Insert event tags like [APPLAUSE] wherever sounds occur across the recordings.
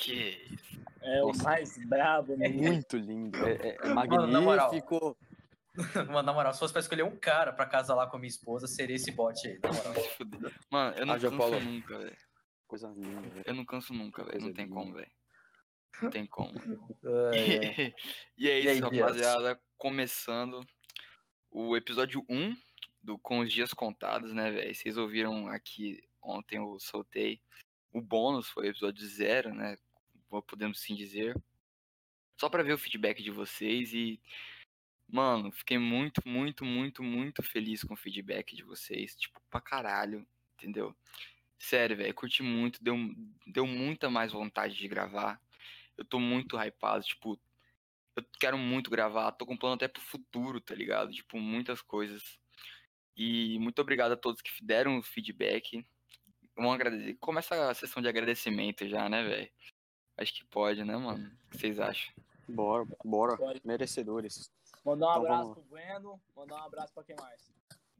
Que isso. É Nossa. o mais brabo, né? Muito lindo. É, é Mano, na moral. magnífico. [LAUGHS] Mano, na moral, se fosse pra escolher um cara pra casar lá com a minha esposa, seria esse bot aí, na moral. Mano, eu não Ah, canso Paulo. nunca, velho. Coisa linda, velho. Eu não canso nunca, velho. Não tem linda. como, velho. Não tem como. [LAUGHS] Ai. e é E aí, isso, Dias? rapaziada. Começando o episódio 1 do Com os Dias Contados, né, velho? Vocês ouviram aqui ontem eu soltei. O bônus foi o episódio 0, né? Podemos sim dizer. Só pra ver o feedback de vocês e. Mano, fiquei muito, muito, muito, muito feliz com o feedback de vocês. Tipo, pra caralho, entendeu? Sério, velho, curti muito, deu, deu muita mais vontade de gravar. Eu tô muito hypado, tipo, eu quero muito gravar, tô com plano até pro futuro, tá ligado? Tipo, muitas coisas. E muito obrigado a todos que deram o feedback. Vamos agradecer. Começa a sessão de agradecimento já, né, velho? Acho que pode, né, mano? O que vocês acham? Bora, bora. Pode. Merecedores. Mandar um Então, abraço vamos pro Bueno, mandar um abraço pra quem mais?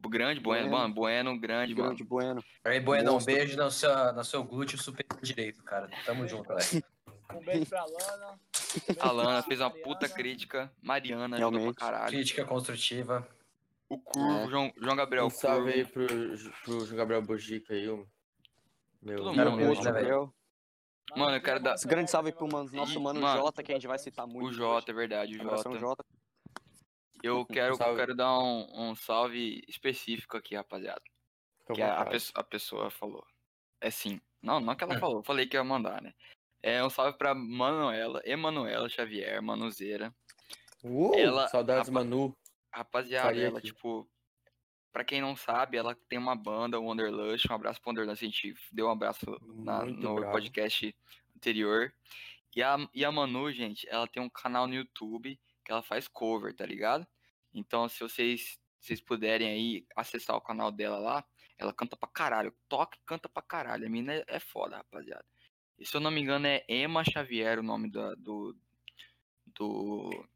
O grande Bueno, Bueno. mano, Bueno, grande, mano. Grande Bueno. Aí, Bueno, um beijo no seu, no seu glúteo superior direito, cara. Tamo junto, [LAUGHS] velho. Um beijo pra Lana. um beijo A Lana fez uma Mariana. puta crítica. Mariana ajudou pra Realmente. caralho. Crítica construtiva. O Curvo, É. João, João Gabriel Um salve aí Curvo. pro, pro João Gabriel Bojica aí, o meu. Todo Cara, mundo, né, beijo, né, velho? Gabriel. Mano, eu quero dar- grande salve pro mano, nosso mano, mano. Jota, que a gente vai citar muito. O Jota, é verdade, o Jota. Jota. Eu [LAUGHS] quero, eu quero dar um, um salve específico aqui, rapaziada. À que a, a pessoa falou. É sim. Não, não que ela falou, eu falei que ia mandar, né? É um salve pra Manuela, Emanuela Xavier, Manuzeira. Uh, ela- saudades, a- Manu. Rapaziada, Faria ela, aqui. tipo. Pra quem não sabe, ela tem uma banda, o Wanderlush. Um abraço pro Wanderlush, a gente deu um abraço na- no bravo. podcast anterior. E a, e a Manu, gente, ela tem um canal no YouTube que ela faz cover, tá ligado? Então, se vocês, vocês puderem aí acessar o canal dela lá, ela canta pra caralho. Toca e canta pra caralho. A mina é, é foda, rapaziada. E se eu não me engano, é Emma Xavier o nome da- do. Do.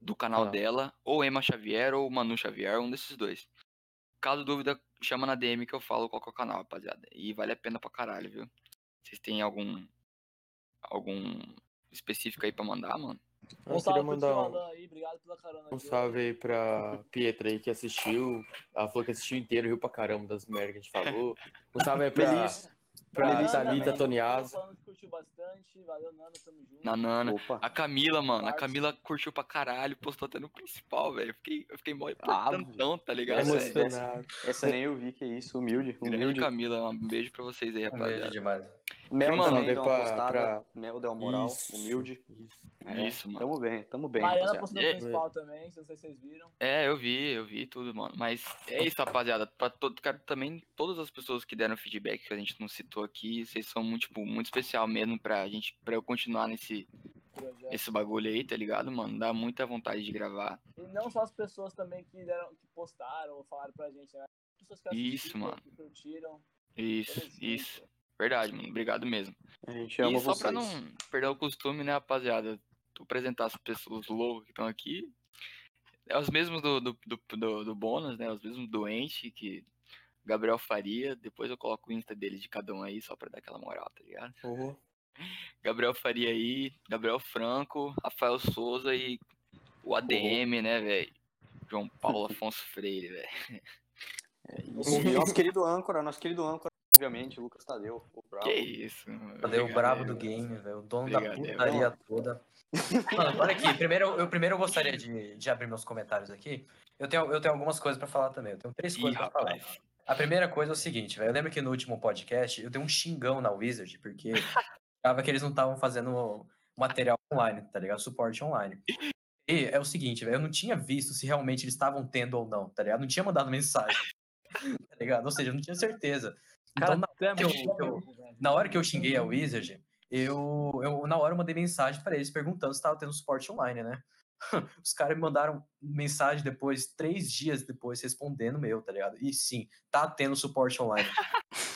Do canal Canal. dela. Ou Emma Xavier ou Manu Xavier, um desses dois. Caso dúvida, chama na DM que eu falo qual que é o canal, rapaziada. E vale a pena pra caralho, viu? Vocês têm algum. Algum específico aí pra mandar, mano? Eu Um queria mandar um, aí, obrigado pela carona. um salve aí pra Pietra aí que assistiu. Ela falou que assistiu inteiro, riu pra caramba das merdas que a gente falou. Um salve aí pra. Pra Nana Thalita que curtiu bastante. Valeu, Nana, tamo junto. Na Nana. Opa. A Camila, mano, a. Camila curtiu pra caralho, postou até no principal, velho. Eu fiquei, eu fiquei mó Ah, importantão, tá ligado? Essa-? Emocionado. Essa nem eu vi, que isso. Humilde. Grande Humilde. Camila, um beijo pra vocês aí, Um beijo rapaziada. demais. Mel Mano, também deu uma pra- postada. pra- Mel deu uma moral. Isso, Humilde. isso. É, Isso, mano. Tamo bem, tamo bem, Mariana postou no É. principal também, não sei se vocês viram. É, eu vi, eu vi tudo, mano. Mas é isso, rapaziada. Pra todo, quero também todas as pessoas que deram feedback que a gente não citou aqui, vocês são muito, tipo, muito especial mesmo pra gente, pra eu continuar nesse, projeto. esse bagulho aí, tá ligado, mano? Dá muita vontade de gravar. E não só as pessoas também que, deram, que postaram ou falaram pra gente, né? As pessoas que Isso, assistiram, mano. que curtiram. Isso, isso. Verdade, mano. Obrigado mesmo. A gente ama e só vocês. pra não perder o costume, né, rapaziada? Apresentar as pessoas loucas que estão aqui. É os mesmos do, do, do, do, bônus, né? Os mesmos doentes que Gabriel faria. Depois eu coloco o Insta dele de cada um aí, só pra dar aquela moral, tá ligado? Oh, [LAUGHS] Gabriel Faria aí, Gabriel Franco, Rafael Souza e o ADM, né, velho? João Paulo [LAUGHS] Afonso Freire, velho. [LAUGHS] E nosso querido âncora, nosso querido âncora, obviamente, Lucas Tadeu, o Bravo. Que isso, mano. Cadê o brabo do mano. game, velho? O dono Obrigado, da putaria toda. [LAUGHS] Mano, olha aqui. Primeiro, eu, primeiro eu gostaria de, de abrir meus comentários aqui. Eu tenho, eu tenho algumas coisas pra falar também. Eu tenho três Ih, coisas pra falar. A primeira coisa é o seguinte, velho. Eu lembro que no último podcast eu dei um xingão na Wizard, porque [LAUGHS] achava que eles não estavam fazendo material online, tá ligado? Suporte online. E é o seguinte, velho. Eu não tinha visto se realmente eles estavam tendo ou não, tá ligado? Não tinha mandado mensagem. [LAUGHS] Tá ligado? Ou seja, eu não tinha certeza. Então, Cara, na, tu é que eu- eu- na hora que eu xinguei a Wizard, eu, eu na hora eu mandei mensagem pra eles perguntando se tava tendo suporte online, né? [LAUGHS] Os caras me mandaram mensagem depois, três dias depois, respondendo meu, tá ligado? E sim, tá tendo suporte online.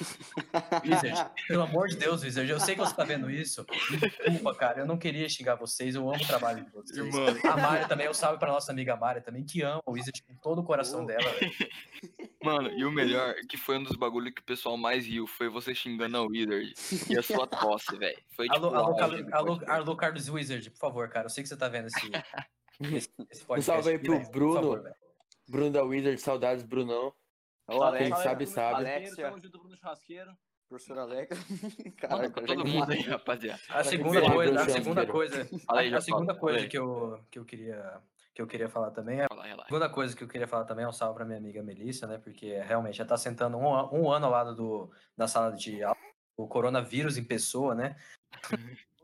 [LAUGHS] Wizard, pelo amor de Deus, Wizard, eu sei que você tá vendo isso. Me Desculpa, cara, eu não queria xingar vocês, eu amo o trabalho de vocês. Irmão. A Mária também, eu salve pra nossa amiga Mária também, que ama o Wizard com todo o coração Oh. dela. velho. [LAUGHS] Mano, e o melhor, que foi um dos bagulhos que o pessoal mais riu, foi você xingando a Wizard e a sua tosse, velho. Foi tipo, Alô, alô, alô, podcast. alô, Carlos Wizard, por favor, cara. Eu sei que você tá vendo esse, [LAUGHS] esse, esse podcast. salve aí pro Bruno. favor. Bruno da Wizard, saudades, Brunão. Ô, Alex, Quem sabe, sabe. Alexia. Tamo junto, Bruno Churrasqueiro. professor Alex. [LAUGHS] Caraca, pra todo mundo aí, rapaziada. A segunda coisa, a segunda coisa, a segunda fala, coisa que eu, que eu queria que eu queria falar também é. A segunda coisa que eu queria falar também é um salve pra minha amiga Melissa, né? Porque realmente já tá sentando um, um ano ao lado do, da sala de aula, o coronavírus em pessoa, né?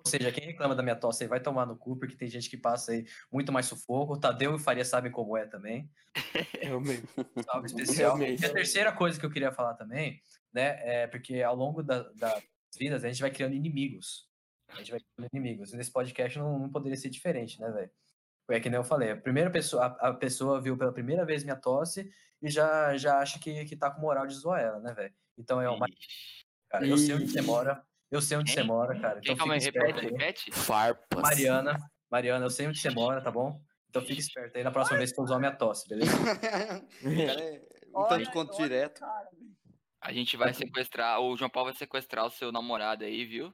Ou seja, quem reclama da minha tosse aí vai tomar no cu, porque tem gente que passa aí muito mais sufoco. O Tadeu e o Faria sabem como é também. [LAUGHS] Realmente. Salve especial. Realmente. E a terceira coisa que eu queria falar também, né? É porque ao longo da- das vidas a gente vai criando inimigos. A gente vai criando inimigos. E nesse podcast não, não poderia ser diferente, né, velho? É que nem eu falei, a primeira pessoa, a, a pessoa viu pela primeira vez minha tosse e já, já acha que, que tá com moral de zoar ela, né, velho? Então é uma. Ixi. Cara, eu sei onde você mora. Eu sei onde você mora, cara. Quem, Então calma aí, fica esperto repete, aí. repete. Farpas. Mariana, Mariana, eu sei onde você mora, tá bom? Então fica esperto aí na próxima vez que eu usar minha tosse, beleza? [LAUGHS] Cara, é um Olha, tanto de quanto direto. cara. A gente vai sequestrar, o João Paulo vai sequestrar o seu namorado aí, viu?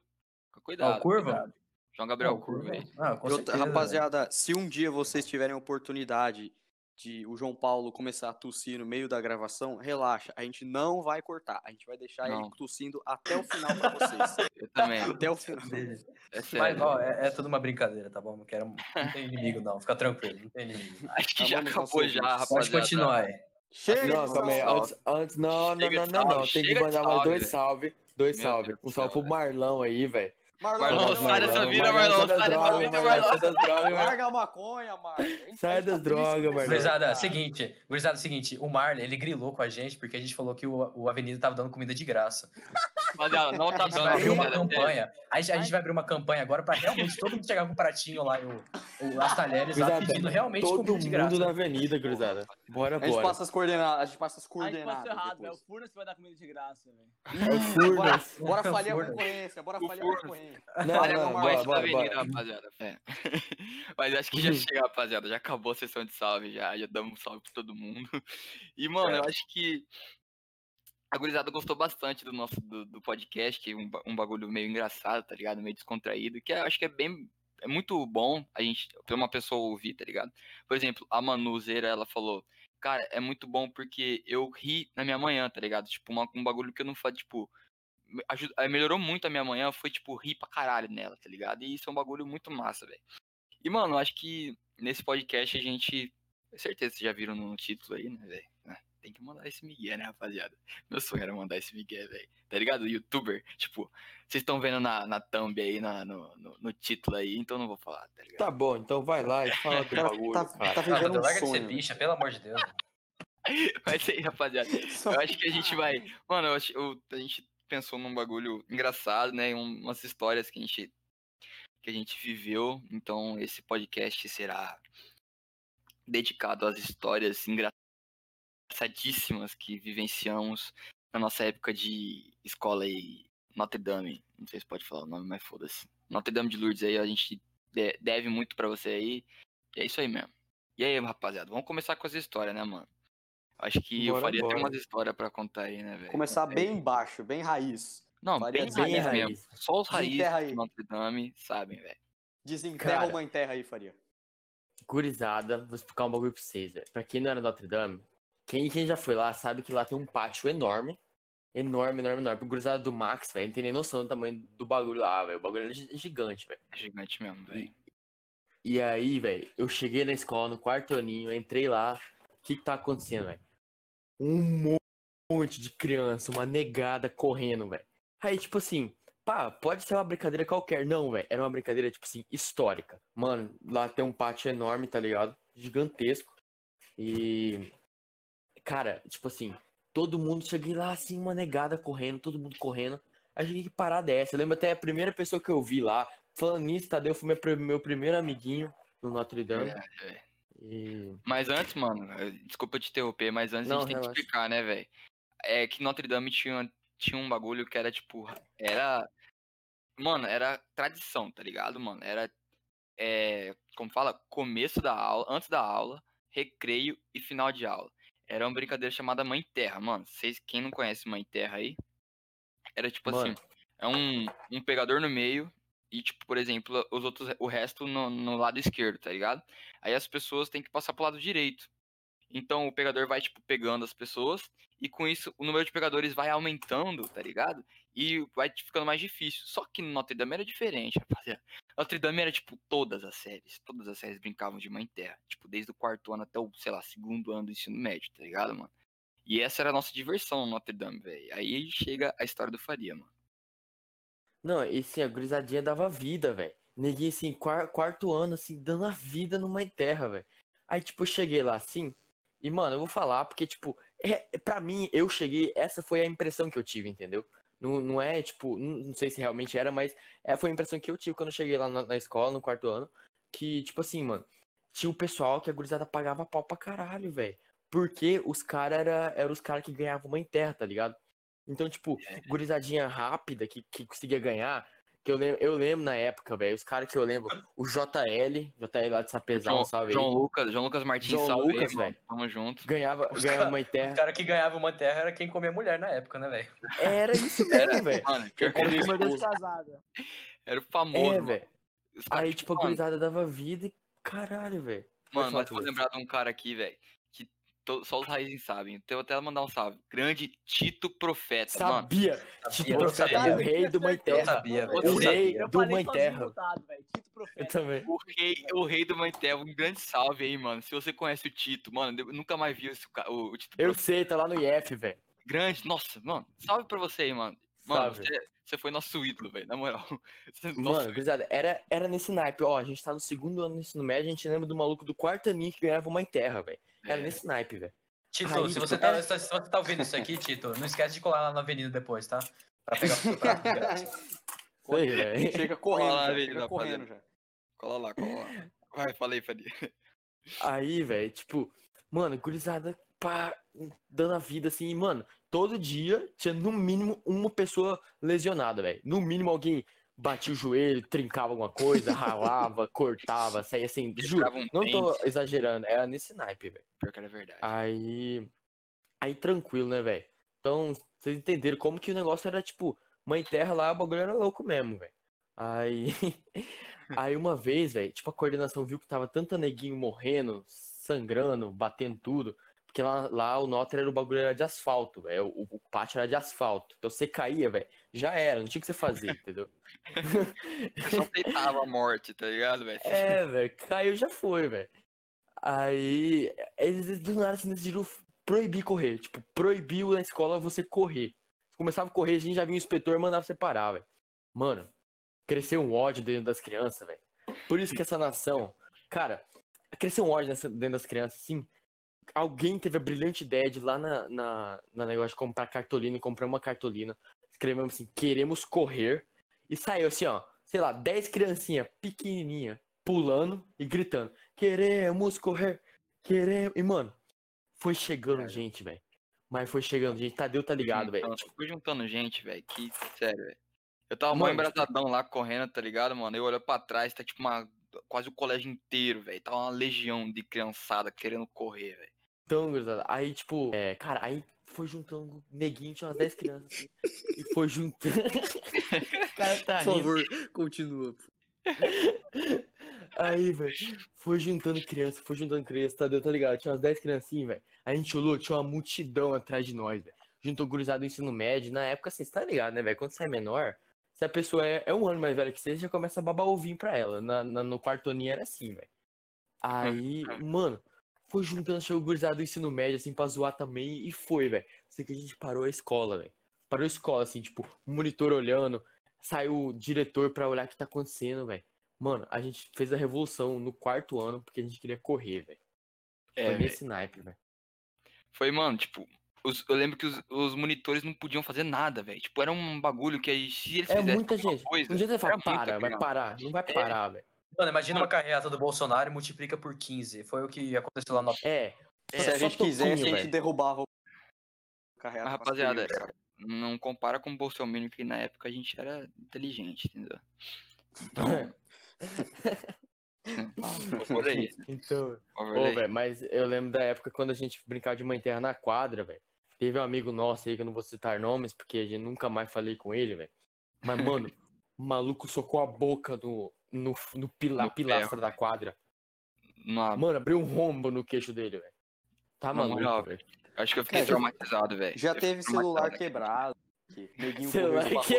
Fica Cuidado. curva? cuidado. João Gabriel Curva aí. Ah, certeza, velho. rapaziada, se um dia vocês tiverem oportunidade de o João Paulo começar a tossir no meio da gravação, relaxa, a gente não vai cortar, a gente vai deixar Não. ele tossindo até o final pra vocês. [LAUGHS] Eu também. até o final. É Mas, ó, é, é tudo uma brincadeira, tá bom? Não quero. Não tem inimigo, não. Fica tranquilo, não tem inimigo. [LAUGHS] Acho que Tá já bom, acabou já, Pode rapaziada. Pode continuar aí. Chega! Não, salve. Antes, antes não, não, não, não, não. Tem que mandar mais dois salve. Dois Meu salve. Deus Um salve pro Marlão aí, velho. Marlon, sai dessa vida, Marlão, sai dessa vida, Marlão, Marlão. sai das drogas, Marlão. Larga a maconha, Marlon. Sai das drogas, Marlon. Gurizada, cara. seguinte, gurizada, seguinte, o Marley, ele grilou com a gente porque a gente falou que o, o Avenida tava dando comida de graça. Rapaziada, não tá A gente vai dando abrir uma rapaziada, campanha. A gente, a gente vai abrir uma campanha agora pra realmente todo mundo chegar com um pratinho lá, e o, o, [LAUGHS] as talheres lá, pedindo realmente Todo comida de mundo graça. na avenida, gurizada. Bora, A gente bora. passa as coordenadas, a gente passa as A gente coordenadas. errado, velho. O depois. Furnas vai dar comida de graça, velho. É o Furnas. Bora, [LAUGHS] bora falir a concorrência, bora O falir a concorrência. Não, Olha não, como bora, essa bora, avenida, bora. rapaziada. fé. [LAUGHS] Mas acho que já chega, rapaziada. Já acabou a sessão de salve, já. Já damos um salve pra todo mundo. E, mano, eu acho que a gurizada gostou bastante do nosso do, do podcast, que é um, um bagulho meio engraçado, tá ligado? Meio descontraído, que eu acho que é bem. É muito bom a gente, pra uma pessoa ouvir, tá ligado? Por exemplo, a Manuzeira, ela falou, cara, é muito bom porque eu ri na minha manhã, tá ligado? Tipo, uma- um bagulho que eu não faço, tipo, me- aju- eh, melhorou muito a minha manhã, foi, tipo, rir pra caralho nela, tá ligado? E isso é um bagulho muito massa, velho. E, mano, acho que nesse podcast a gente. Certeza vocês já viram no título aí, né, velho? Tem que mandar esse Miguel, né, rapaziada? Meu sonho era mandar esse Miguel, velho. Tá ligado? Youtuber. Tipo, vocês estão vendo na, na thumb aí, na, no, no, no título aí, então eu não vou falar, tá ligado? Tá bom, então vai lá e [LAUGHS] fala do Cara, bagulho, tá, cara. tá vivendo um larga de ser sonho. bicha, pelo amor de Deus. [LAUGHS] Mas aí, rapaziada. Eu acho que a gente vai. Mano, eu acho, eu- a gente pensou num bagulho engraçado, né? um- umas histórias que a gente que a gente viveu. Então esse podcast será dedicado às histórias engraçadíssimas que vivenciamos na nossa época de escola e Notre Dame. Não sei se pode falar o nome, mas foda-se. Notre Dame de Lourdes aí, a gente de- deve muito pra você aí. E é isso aí mesmo. E aí, rapaziada, vamos começar com as histórias, né, mano? Acho que eu Bora, faria bora. ter umas histórias pra contar aí, né, velho? Começar bem baixo, bem raiz. Não, faria bem bem raiz, raiz. mesmo. Só os raízes de Notre Dame sabem, velho. Desenterra Cara. uma enterra aí, Faria. Gurizada, vou explicar um bagulho pra vocês, velho. Pra quem não era Notre Dame, quem, quem já foi lá sabe que lá tem um pátio enorme. Enorme, enorme, enorme. O gurizada do Max, velho, não tem nem noção do tamanho do bagulho lá, velho. O bagulho é gi- gigante, velho. É gigante mesmo, velho. E aí, velho, eu cheguei na escola, no quarto aninho, entrei lá. O que que tá acontecendo, velho? Um monte de criança, uma negada correndo, velho. Aí, tipo assim, pá, pode ser uma brincadeira qualquer. Não, velho, era uma brincadeira, tipo assim, histórica. Mano, lá tem um pátio enorme, tá ligado? Gigantesco. E. Cara, tipo assim, todo mundo, cheguei lá assim, uma negada correndo, todo mundo correndo. Aí cheguei que parar dessa. Eu lembro até a primeira pessoa que eu vi lá. Falando nisso, Tadeu foi meu, meu primeiro amiguinho no Notre Dame. É, velho. E. Mas antes, mano, eu- desculpa te interromper, mas antes a Não, gente tem que relaxa. explicar, né, velho? É que Notre Dame tinha, tinha um bagulho que era, tipo, era... Mano, era tradição, tá ligado, mano? Era, é, como fala, começo da aula, antes da aula, recreio e final de aula. Era uma brincadeira chamada Mãe Terra, mano. Vocês, quem não conhece Mãe Terra aí, era tipo Mano. assim, é um, um pegador no meio e, tipo, por exemplo, os outros, o resto no, no lado esquerdo, tá ligado? Aí as pessoas têm que passar pro lado direito. Então o pegador vai, tipo, pegando as pessoas e com isso o número de pegadores vai aumentando, tá ligado? E vai ficando mais difícil. Só que no Notre Dame era diferente, rapaziada. Notre Dame era, tipo, todas as séries. Todas as séries brincavam de Mãe Terra. Tipo, desde o quarto ano até o, sei lá, segundo ano do ensino médio, tá ligado, mano? E essa era a nossa diversão no Notre Dame, velho. Aí chega a história do Faria, mano. Não, e assim, a gurizadinha dava vida, velho. Neguinho, assim, quar- quarto ano, assim, dando a vida numa terra, velho. Aí, tipo, eu cheguei lá, assim, e, mano, eu vou falar, porque, tipo, é- pra mim, eu cheguei, essa foi a impressão que eu tive, entendeu? Não, não é, tipo, não, sei se realmente era, mas é, foi a impressão que eu tive quando eu cheguei lá na, na escola, no quarto ano, que, tipo assim, mano, tinha o pessoal que a gurizada pagava pau pra caralho, velho. Porque os caras era, eram os caras que ganhavam uma terra, tá ligado? Então, tipo, gurizadinha rápida que, que conseguia ganhar. Que eu lembro, eu lembro na época, velho. Os caras que eu lembro, o JL, JL lá de Sapezal, João, salve João aí. Lucas, João Lucas Martins, João salve Lucas, velho. Tamo junto. Ganhava, Os ganhava cara- uma em O terra. cara que ganhava uma terra era quem comia mulher na época, né, velho? Era isso mesmo, velho. Mano, pior que Como era, isso? O famoso, É, velho. Aí, tipo, a gurizada dava vida e caralho, velho. Mano, mas vou lembrar de um cara aqui, velho, só os raízes sabem. Então eu vou até mandar um salve. Grande Tito Profeta, mano. Sabia. Sabia, Tito eu Profeta, sabia. o rei do Mãe Eu Terra. sabia, velho. O Eu rei sabia. Eu do Mãe Terra. Tito Eu Profeta. também. O rei, o rei do Mãe Terra, um grande salve aí, mano. Se você conhece o Tito, mano, eu nunca mais vi esse, o, o Tito Eu Profeta. sei, tá lá no IF, velho. Grande, nossa, mano. Salve pra você aí, mano. Mano, Salve. você, você foi nosso ídolo, velho, na moral. [LAUGHS] Mano, gurizada, era, era nesse naipe. Ó, a gente tá no segundo ano do ensino médio, a gente lembra do maluco do quarto aninho que ganhava uma terra, velho. Era É. nesse naipe, velho. Tito, Aí, se você, tá, é- se você tá ouvindo isso aqui, Tito, não esquece de colar lá na avenida depois, tá? Pra pegar o seu prato [LAUGHS] velho. Chega correndo, Cola lá, já, velho, chega correndo já. cola lá, cola lá. Vai, falei, Faria. Aí, velho, tipo, mano, gurizada, pá, dando a vida assim, e, mano, todo dia tinha no mínimo uma pessoa lesionada, velho. No mínimo alguém batia o joelho, trincava alguma coisa, [LAUGHS] ralava, cortava, saía assim, juro. Um Não tô dente. exagerando, era nesse naipe, velho. Pior que era verdade. Aí. Aí tranquilo, né, velho? Então, vocês entenderam como que o negócio era tipo, mãe terra lá, o bagulho era louco mesmo, velho. Aí. [LAUGHS] Aí uma vez, velho, tipo, a coordenação viu que tava tanta neguinho morrendo, sangrando, batendo tudo. Porque lá, lá o Notre era o bagulho era de asfalto, velho. O, o pátio era de asfalto. Então você caía, velho. Já era, não tinha o que você fazer, entendeu? Eu só aceitava a morte, tá ligado, velho? É, velho, caiu já foi, velho. Aí, eles do nada assim, decidiram proibir correr. Tipo, proibiu na escola você correr. Começava a correr, a gente já vinha o inspetor e mandava você parar, velho. Mano, cresceu um ódio dentro das crianças, velho. Por isso que essa nação, cara, cresceu um ódio nessa- dentro das crianças, assim. Alguém teve a brilhante ideia de lá na, na, na negócio de comprar cartolina e comprar uma cartolina. Escrevemos assim, queremos correr. E saiu assim, ó, sei lá, 10 criancinhas pequenininha pulando e gritando: Queremos correr, queremos. E, mano, foi chegando gente, velho. Mas foi chegando gente. Tadeu tá ligado, velho. Então, fui juntando gente, velho. Que sério, velho. Eu tava mó embrasadão lá correndo, tá ligado, mano? Eu olho pra trás, tá tipo uma. Quase o colégio inteiro, velho. Tava uma legião de criançada querendo correr, velho. Então, gurizada, aí, tipo, é, cara, aí foi juntando neguinho, tinha umas 10 crianças assim, e foi juntando. [LAUGHS] o cara tá Por rindo. favor, continua. Aí, velho, foi juntando criança, foi juntando criança, tá, tá ligado? Tinha umas 10 criancinhas, velho. A gente olhou, tinha uma multidão atrás de nós, velho. Juntou gurizada do ensino médio. Na época, assim, você tá ligado, né, velho? Quando você é menor, se a pessoa é, é um ano mais velha que você, já começa a babar ovinho pra ela. Na, na- no quarto aninho era assim, velho. Aí, mano, foi juntando, chegou gurizada do ensino médio, assim, pra zoar também, e foi, velho. Sei que a gente parou a escola, velho. Parou a escola, assim, tipo, monitor olhando, saiu o diretor pra olhar o que tá acontecendo, velho. Mano, a gente fez a revolução no quarto ano porque a gente queria correr, velho. É, Foi nesse naipe, velho. Foi, mano, tipo. Os- eu lembro que os, os monitores não podiam fazer nada, velho. Tipo, era um bagulho que aí, se eles É fizessem muita alguma gente. coisa, Um dia você fala, para, vai criança. parar. Não vai É. parar, velho. Mano, imagina uma carreata do Bolsonaro e multiplica por 15. Foi o que aconteceu lá no. É. É, Se a só gente quisesse, a gente derrubava o carreado. Mas, rapaziada, não compara com o Bolsonaro, que na época a gente era inteligente, entendeu? Então, [LAUGHS] [LAUGHS] Por aí. Então, Ô, velho, mas eu lembro da época quando a gente brincava de mãe terra na quadra, velho. Teve um amigo nosso aí que eu não vou citar nomes, porque a gente nunca mais falei com ele, velho. Mas, mano, [LAUGHS] o maluco socou a boca no, no, no pila, No pilastra da quadra. Não, Mano, abriu um rombo no queixo dele, velho. Tá maluco, velho. acho que eu fiquei É, traumatizado, velho. Já Eu teve celular quebrado. que Neguinho Celular balcão,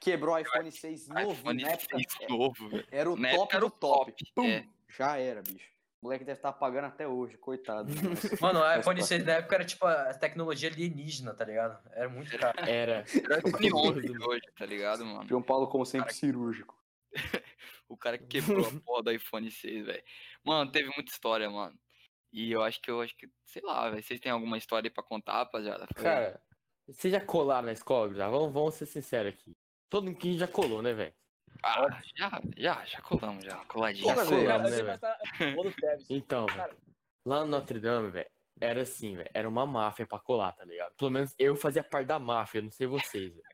Quebrou o iPhone 6 novo. iPhone na época, 6 novo, velho. era o Na top do o top. top, Pum, é. Já era, bicho. O moleque deve estar pagando até hoje, coitado. [LAUGHS] Mano, o iPhone parte. 6 da época era tipo a tecnologia alienígena, tá ligado? Era muito caro. Era. Era o iPhone 11 Mano. hoje, tá ligado, mano? João Paulo, como sempre, Cara, cirúrgico. [LAUGHS] O cara que quebrou a porra do iPhone 6, velho. Mano, teve muita história, mano. E eu acho que eu acho que, sei lá, velho. Vocês têm alguma história aí pra contar, rapaziada? Cara, vocês já colaram na escola, já? Vamos, vamos ser sinceros aqui. Todo mundo que já colou, né, velho? Ah, já, já, já colamos, já. Coladinho. Já colamos, né, velho? Tevez. Então. Cara, Lá no Notre Dame, velho, era assim, velho. Era uma máfia pra colar, tá ligado? Pelo menos eu fazia parte da máfia, não sei vocês, velho.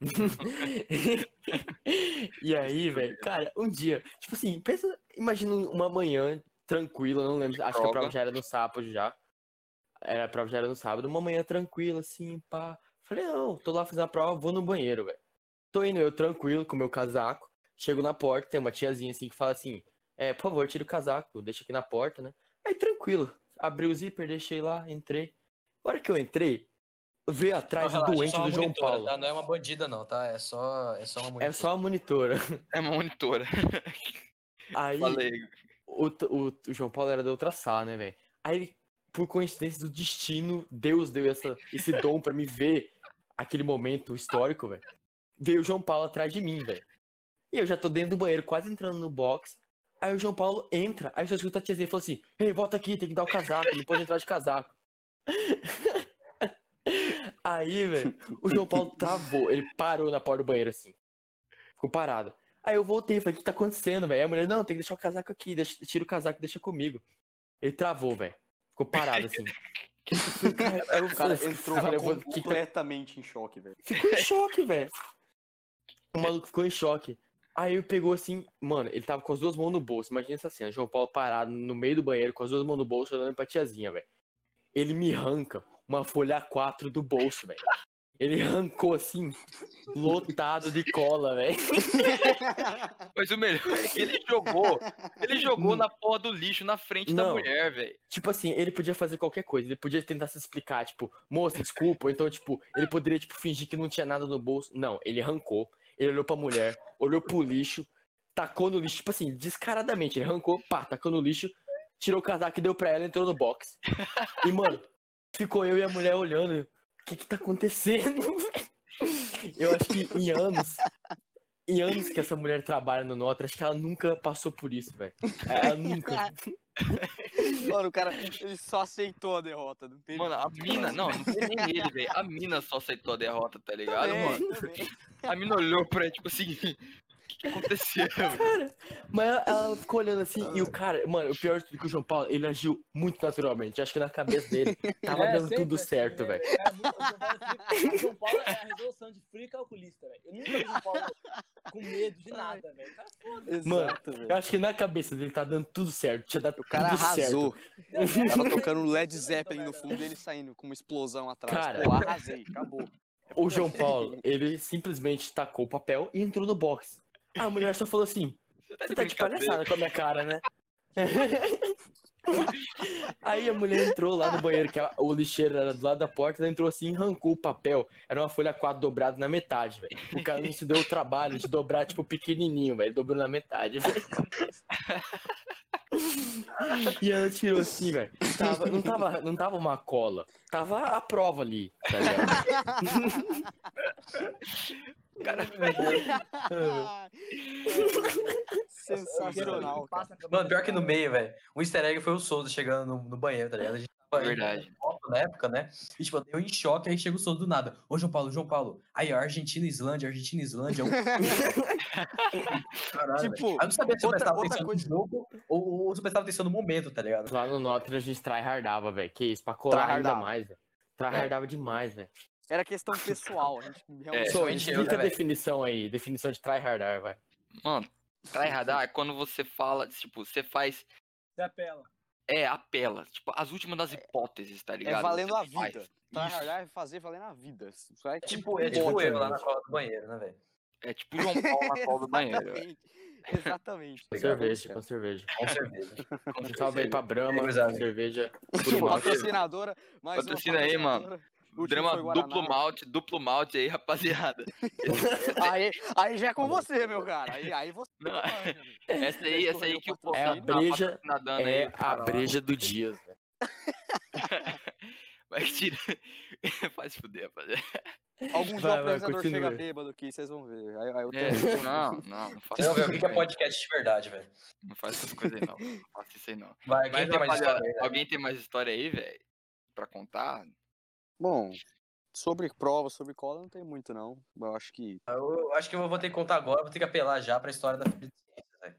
[LAUGHS] e aí, velho, cara, um dia, tipo assim, pensa, imagina uma manhã tranquila, não lembro, acho que a Prova. prova já era no sábado já. Era, a prova já era no sábado, uma manhã tranquila, assim, pá. Falei, não, tô lá fazendo a prova, vou no banheiro, velho. Tô indo eu tranquilo com meu casaco. Chego na porta, tem uma tiazinha assim que fala assim: É, por favor, tira o casaco, deixa aqui na porta, né? Aí tranquilo, abri o zíper, deixei lá, entrei. Na hora que eu entrei, veio atrás Não, o relaxa, é doente só uma do João monitora, Paulo. tá? Não é uma bandida, não, tá? É só, é só uma monitora. É só a monitora. É uma monitora. [LAUGHS] Aí Falei. o, o, o João Paulo era da outra sala, né, velho? Aí ele, por coincidência do destino, Deus deu essa, esse dom pra me ver aquele momento histórico, velho. Veio o João Paulo atrás de mim, velho. E eu já tô dentro do banheiro, quase entrando no box. Aí o João Paulo entra, aí só escuta a tiazinha e fala assim: Ei, volta aqui, tem que dar o casaco, não pode entrar de casaco. [LAUGHS] Aí, velho, o João Paulo travou, ele parou na porta do banheiro assim. Ficou parado. Aí eu voltei, falei, o que tá acontecendo, velho? Aí a mulher, não, tem que deixar o casaco aqui, deixa, tira o casaco deixa comigo. Ele travou, velho. Ficou parado assim. Aí [LAUGHS] O cara entrou cara, completamente em choque, velho. Ficou em choque, velho. O maluco ficou em choque. Aí ele pegou assim, mano, ele tava com as duas mãos no bolso. Imagina essa cena, João Paulo parado no meio do banheiro com as duas mãos no bolso, olhando pra tiazinha, velho. Ele me arranca uma folha A4 do bolso, velho. Ele arrancou assim, lotado de cola, velho. [LAUGHS] Mas o melhor é que ele jogou. Ele jogou na porra do lixo na frente da Não. mulher, velho. Tipo assim, ele podia fazer qualquer coisa, ele podia tentar se explicar, tipo, moça, desculpa, ou então, tipo, ele poderia, tipo, fingir que não tinha nada no bolso. Não, ele arrancou, ele olhou pra mulher, olhou pro lixo, tacou no lixo, tipo assim, descaradamente, ele arrancou, pá, tacou no lixo, tirou o casaco deu pra ela entrou no box. E, mano, ficou eu e a mulher olhando, o que que tá acontecendo? [LAUGHS] Eu acho que em anos, em anos que essa mulher trabalha no Notre, acho que ela nunca passou por isso, velho. Ela nunca. [LAUGHS] Mano, o cara, ele só aceitou a derrota. Não teve... Mano, a mina, não, não foi nem ele, velho. A mina só aceitou a derrota, tá ligado, Também, mano? também. A mina olhou pra ele, tipo assim, que, que aconteceu? [LAUGHS] Cara, mas ela, ela ficou olhando assim, e o cara, mano, o pior de tudo é que o João Paulo, ele agiu muito naturalmente. Acho que na cabeça dele [LAUGHS] tava É, dando sempre tudo assim, certo, né, velho. É muito- o João Paulo é frio- o João Paulo é a resolução de frio e calculista, velho. Eu nunca vi o João Paulo com medo de nada, velho. O cara é foda. Mano, Exato, velho. Eu acho que na cabeça dele tá dando tudo certo. Tinha dado O cara tudo arrasou. certo. [LAUGHS] Tava tocando Led Zeppelin no fundo e ele saindo com uma explosão atrás. Cara. Pô, arrasei, acabou. O João Paulo, ele simplesmente tacou o papel e entrou no box. A mulher só falou assim: Você tá de palhaçada com a minha cara, né? [LAUGHS] Aí a mulher entrou lá no banheiro, que o lixeiro era do lado da porta, ela entrou assim, arrancou o papel. Era uma folha 4 dobrada na metade, velho. O cara não se deu o trabalho de dobrar, tipo, pequenininho, velho. Dobrou na metade, velho. [LAUGHS] E ela tirou assim, velho. Tava, não, tava, não tava uma cola. Tava a prova ali, tá ligado? [LAUGHS] Cara, Sensacional, cara. Mano, pior que no meio, velho. Um easter egg foi o Souza chegando no, no banheiro, tá ligado? A gente Verdade. [LAUGHS] Copa na época, né? E, tipo, eu em choque, aí chega o Souza do nada. Ô, João Paulo, João Paulo. Aí, ó, Argentina e Islândia, Argentina e Islândia. um [LAUGHS] [LAUGHS] Caralho. Tipo, eu não sabia se eu prestava atenção coisa- no jogo ou, ou se eu prestava atenção no momento, tá ligado? Lá no Notre a gente tryhardava, velho. Que isso, pra colar ainda Tryhardava. mais, velho. Tryhardava demais, velho. Era questão pessoal. A gente realmente É, Só, realmente explica eu, né, a definição aí. Definição de tryhardar, vai. Mano, Tryhardar é quando você fala, tipo, você faz. Você apela. É, apela. Tipo, as últimas das hipóteses, tá ligado? É valendo a vida. Isso. Tryhardar é fazer valendo a vida. É É tipo, é tipo eu lá na gente. cola do banheiro, né, velho? É tipo o João Paulo na cola do banheiro. Exatamente. Exatamente. Com cerveja, com cerveja. Com certeza. Um salve aí pra Brahma, cerveja. Patrocinadora, Patrocina aí, mano. O Drama foi Guaraná. duplo malte, duplo malte aí, rapaziada. [LAUGHS] Aí, aí já é com você, meu cara. Aí, aí você. Não, [LAUGHS] amigo. Essa aí, essa aí que o povo É a tá breja- patrocinadando É aí. a breja do velho. [LAUGHS] Vai tirar. Faz fuder, rapaziada. Algum dia Vai, apresentador chega continua. bêbado aqui, vocês vão ver. Aí, aí eu É, tô- não, não, não faça Vocês vão ver o que que é isso podcast de verdade, velho. Não faça essas coisas aí, não. Não faça isso aí, não. Vai, Mas, tem mais história aí, né? alguém tem mais história aí, velho? Pra contar? Bom, sobre prova, sobre cola, não tem muito, não. Eu acho que. Eu acho que eu vou ter que contar agora, vou ter que apelar já pra história da Feira de Ciências, velho.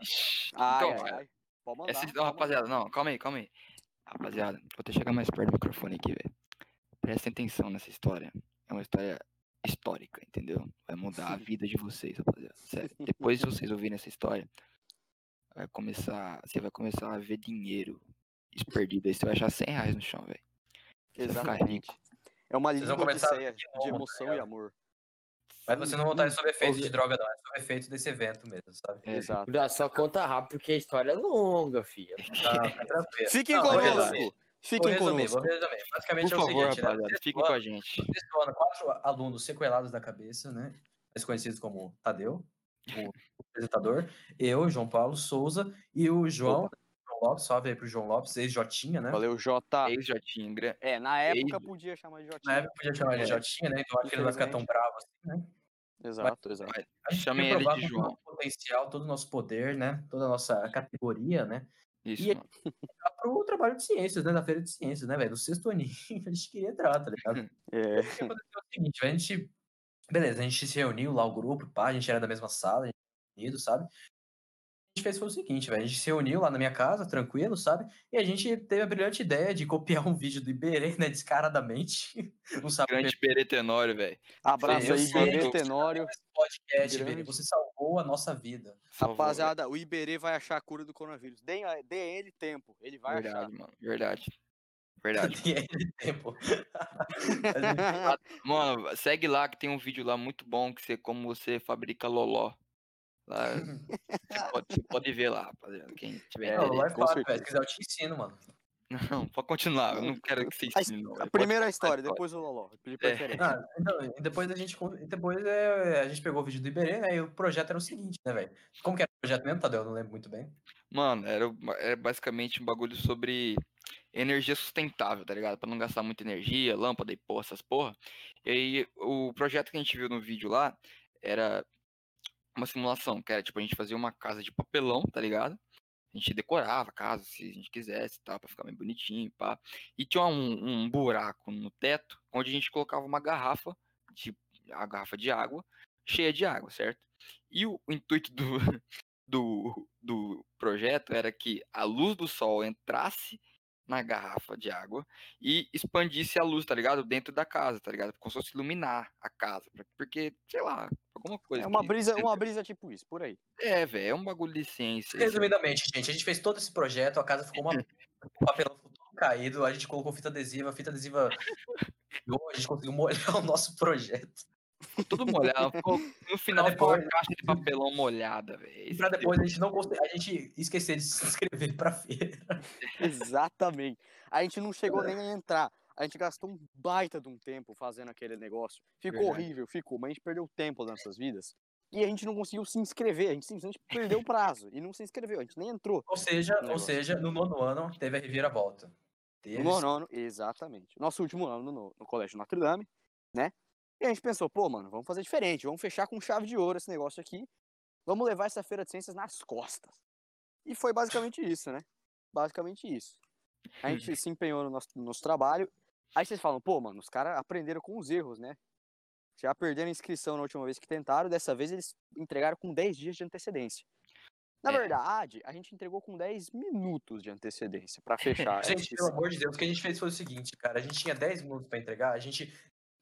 Ixi, Ai, então, ai, cara, ai. Pode mandar. essa, não, rapaziada, não, calma aí, calma aí. Rapaziada, vou até chegar mais perto do microfone aqui, velho. Prestem atenção nessa história. É uma história histórica, entendeu? Vai mudar a vida de vocês, rapaziada. Sério. Depois de vocês ouvirem essa história, vai começar. Você vai começar a ver dinheiro perdido aí. Você vai achar 100 reais no chão, velho. Exatamente. É uma linda odisseia de de novo, tá emoção e amor. Mas você não vai estar sob efeito de droga, não. É sob efeito desse evento mesmo, sabe? Exato. Dá Só conta rápido, porque a história é longa, filha. Tá, tá tranquilo. Fiquem vou conosco. resumir, Vou Fiquem resumir, vou conosco. resumir. Basicamente Por é o favor, seguinte, né? rapaziada, No fique sexto com a gente. sexto ano, quatro alunos sequelados da cabeça, né? Mais conhecidos como Tadeu, o [LAUGHS] apresentador, eu, João Paulo Souza e o João, João Lopes, salve aí pro João Lopes, ex-Jotinha, né? Valeu, Jota. Ex-Jotinho, gran- É, na época Ex- podia chamar de Na Jotinha. época podia chamar ele de É. Jotinha, né? Então acho que ele não vai ficar tão bravo assim, né? Exato, exato. A gente Chamem ele de todo o João. nosso potencial, todo o nosso poder, né? Toda a nossa categoria, né? Isso, E- mano. [LAUGHS] Para o trabalho de ciências, né? Da feira de ciências, né, velho? No sexto aninho, [LAUGHS] a gente queria entrar, tá ligado? [LAUGHS] É. O que aconteceu é o seguinte, a gente. Beleza, a gente se reuniu lá, o grupo, pá, a gente era da mesma sala, a gente era unido, sabe? A gente fez foi o seguinte, velho. A gente se reuniu lá na minha casa, tranquilo, sabe? E a gente teve a brilhante ideia de copiar um vídeo do Iberê, né? Descaradamente. [LAUGHS] Não sabe Grande Peretenório, velho. Abraço aí, Iberê Tenório. podcast. Iberê. Você salvou a nossa vida. Rapaziada, o Iberê vai achar a cura do coronavírus. Dê, dê ele tempo. Ele vai Verdade, achar. mano. Verdade. [LAUGHS] Verdade. [LAUGHS] Mano, segue lá que tem um vídeo lá muito bom que você como você fabrica loló. Lá, você, [LAUGHS] pode, você pode ver lá, rapaziada. Quem tiver É, lá é fácil, velho. Se quiser, eu te ensino, mano. Não, pode continuar. Eu não quero que você ensine, não. a primeira Pode história, depois o Loló. De É. preferência. Ah, então, depois a gente, depois é, a gente pegou o vídeo do Iberê, né? E o projeto era o seguinte, né, velho? Como que era o projeto mesmo, Tadeu? Eu não lembro muito bem. Mano, era, era basicamente um bagulho sobre energia sustentável, tá ligado? Pra não gastar muita energia, lâmpada e porra, essas porra. E aí, o projeto que a gente viu no vídeo lá era uma simulação, que era tipo, a gente fazia uma casa de papelão, tá ligado? A gente decorava a casa se a gente quisesse, tá? Pra ficar bem bonitinho, pá. E tinha um, um buraco no teto, onde a gente colocava uma garrafa, de, a garrafa de água, cheia de água, certo? E o, o intuito do, [LAUGHS] do, do projeto era que a luz do sol entrasse na garrafa de água e expandisse a luz, tá ligado? Dentro da casa, tá ligado? Como se fosse iluminar a casa. Porque, sei lá, alguma coisa. É uma que- brisa, uma brisa tipo isso, por aí. É, velho, é um bagulho de ciência. Resumidamente, gente, a gente fez todo esse projeto, a casa ficou uma. o [LAUGHS] papelão ficou todo caído, a gente colocou fita adesiva, a fita adesiva. A gente conseguiu molhar [LAUGHS] o nosso projeto. Ficou tudo molhado. ficou- no final ficou uma depois- caixa de papelão molhada, velho. E pra depois a gente não a gente esquecer de se [LAUGHS] inscrever pra feira. Exatamente. A gente não chegou nem a entrar. A gente gastou um baita de um tempo fazendo aquele negócio. Ficou Verdade. horrível, ficou, mas a gente perdeu tempo nas nossas vidas. E a gente não conseguiu se inscrever, a gente simplesmente perdeu o prazo e não se inscreveu, a gente nem entrou. Ou seja, ou seja, no nono ano teve a reviravolta. Teve No nono ano, exatamente. Nosso último ano no, no Colégio Notre Dame, né? E a gente pensou, pô, mano, vamos fazer diferente, vamos fechar com chave de ouro esse negócio aqui. Vamos levar essa feira de ciências nas costas. E foi basicamente isso, né? Basicamente isso. A gente se empenhou no nosso, no nosso trabalho. Aí vocês falam, pô, mano, os caras aprenderam com os erros, né? Já perderam a inscrição na última vez que tentaram, dessa vez eles entregaram com 10 dias de antecedência. Na É. verdade, a gente entregou com 10 minutos de antecedência pra fechar. [LAUGHS] Gente, pelo amor de Deus, o que a gente fez foi o seguinte, cara. A gente tinha 10 minutos pra entregar, a gente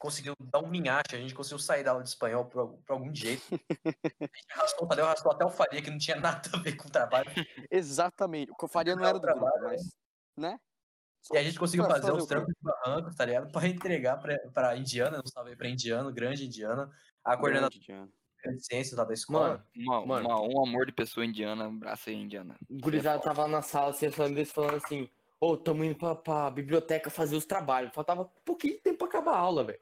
conseguiu dar um minhache, a gente conseguiu sair da aula de espanhol por, por algum jeito. [LAUGHS] A gente arrastou, o Tadeu arrastou até o Faria, que não tinha [LAUGHS] nada a ver com o trabalho. Exatamente. O Faria não era do grupo, mas. Né? E a gente conseguiu fazer fazer os trampos de barranco, tá ligado? [LAUGHS] Pra entregar pra, pra Indiana, não salve pra Indiana, grande Indiana, a coordenadora de ciências lá da escola. Mano, Uma, Mano. uma- um amor de pessoa indiana, abraço aí, indiana. o gurizada tava lá na sala, assim, falando, falando assim, ô, tamo indo pra, pra biblioteca fazer os trabalhos. Faltava um pouquinho de tempo pra acabar a aula, velho.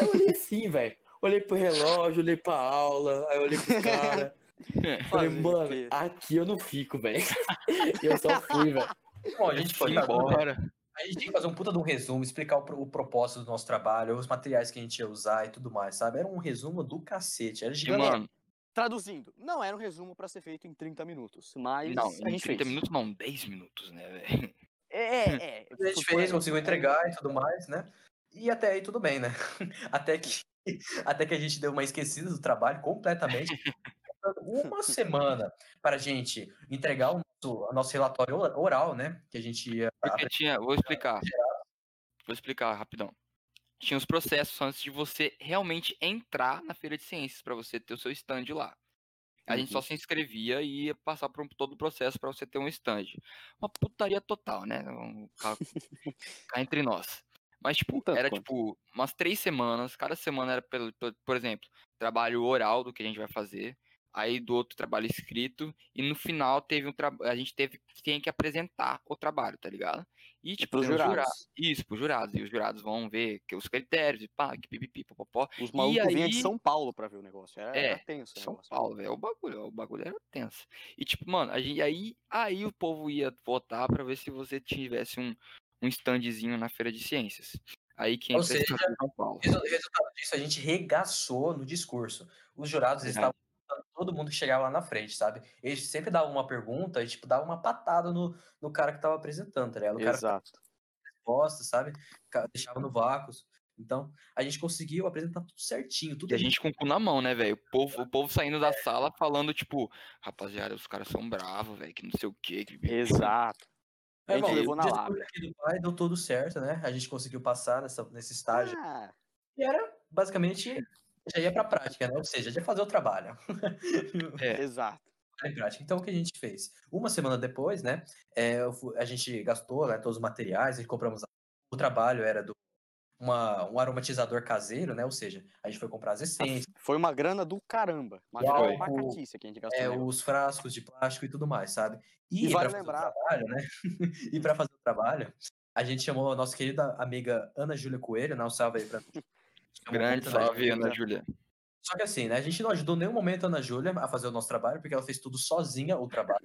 Eu olhei assim, velho. Olhei pro relógio, olhei pra aula, aí eu olhei pro cara. [LAUGHS] Falei, Fazer o mano, aqui eu não fico, velho. [LAUGHS] Eu só fui, velho. Bom, a gente foi embora. A gente tinha que fazer um puta de um resumo, explicar o, pro- o propósito do nosso trabalho, os materiais que a gente ia usar e tudo mais, sabe? Era um resumo do cacete. Era gigante. mano, Traduzindo, não era um resumo pra ser feito em 30 minutos, mas não, a em gente 30 fez. minutos não, 10 minutos, né, velho? É, é, é. a gente fez, conseguiu entregar e tudo mais, né? E até aí tudo bem, né? [LAUGHS] Até que, [LAUGHS] até que a gente deu uma esquecida do trabalho completamente. Uma semana para a gente entregar o nosso, o nosso relatório ora- oral, né? Que a gente ia. Porque tinha, vou explicar. Vou explicar rapidão. Tinha os processos antes de você realmente entrar na feira de ciências, pra você ter o seu stand lá. A gente só se inscrevia e ia passar por um- todo o processo pra você ter um stand. Uma putaria total, né? Vamos cá, cá entre nós. Mas, tipo, tanto era quanto. tipo umas três semanas. Cada semana era, pelo, por exemplo, trabalho oral do que a gente vai fazer. Aí do outro trabalho escrito. E no final teve um trabalho. A gente teve tem que apresentar o trabalho, tá ligado? E, tipo, pros tem os jura- jurados. Isso, pros jurados. E os jurados vão ver que os critérios, e pá, que pipipi, popopó. Os malucos vinham de aí- São Paulo pra ver o negócio. Era, É, era tenso São negócio. Paulo, velho. O bagulho, o bagulho era tenso. E tipo, mano, a gente, aí, aí o povo ia votar pra ver se você tivesse um, um standzinho na feira de ciências. Aí quem Ou entra é seja, São Paulo. Resu- Resultado disso, a gente regaçou no discurso. Os jurados eles Verdade. estavam perguntando todo mundo que chegava lá na frente, sabe? Eles sempre davam uma pergunta e, tipo, davam uma patada no, no cara que tava apresentando, tá ligado? O cara Exato. resposta, sabe? Deixava no vácuo. Então, a gente conseguiu apresentar tudo certinho, tudo E a gente com o cu na mão, né, velho? O povo, o povo saindo da sala falando, tipo, rapaziada, os caras são bravos, velho, que não sei o quê. Que... Exato. A É, gente bom, levou na do pai deu tudo certo, né? A gente conseguiu passar nessa, nesse estágio. Ah, E era, basicamente, já ia pra prática, né? Ou seja, já ia fazer o trabalho. [LAUGHS] É. Exato. em prática. Então, o que a gente fez? Uma semana depois, né, é, a gente gastou né, todos os materiais e compramos. O trabalho era do uma, um aromatizador caseiro, né? Ou seja, a gente foi comprar as essências, Foi uma grana do caramba. Uma grana que a gente gastou. é, nela. os frascos de plástico e tudo mais, sabe? E vale lembrar- trabalho, né? [LAUGHS] e para fazer o trabalho, a gente chamou a nossa querida amiga Ana Júlia Coelho, né? Um salve aí pra [LAUGHS] Grande né, salve? Ana Júlia. Só que assim, né? A gente não ajudou em nenhum momento a Ana Júlia a fazer o nosso trabalho, porque ela fez tudo sozinha o trabalho.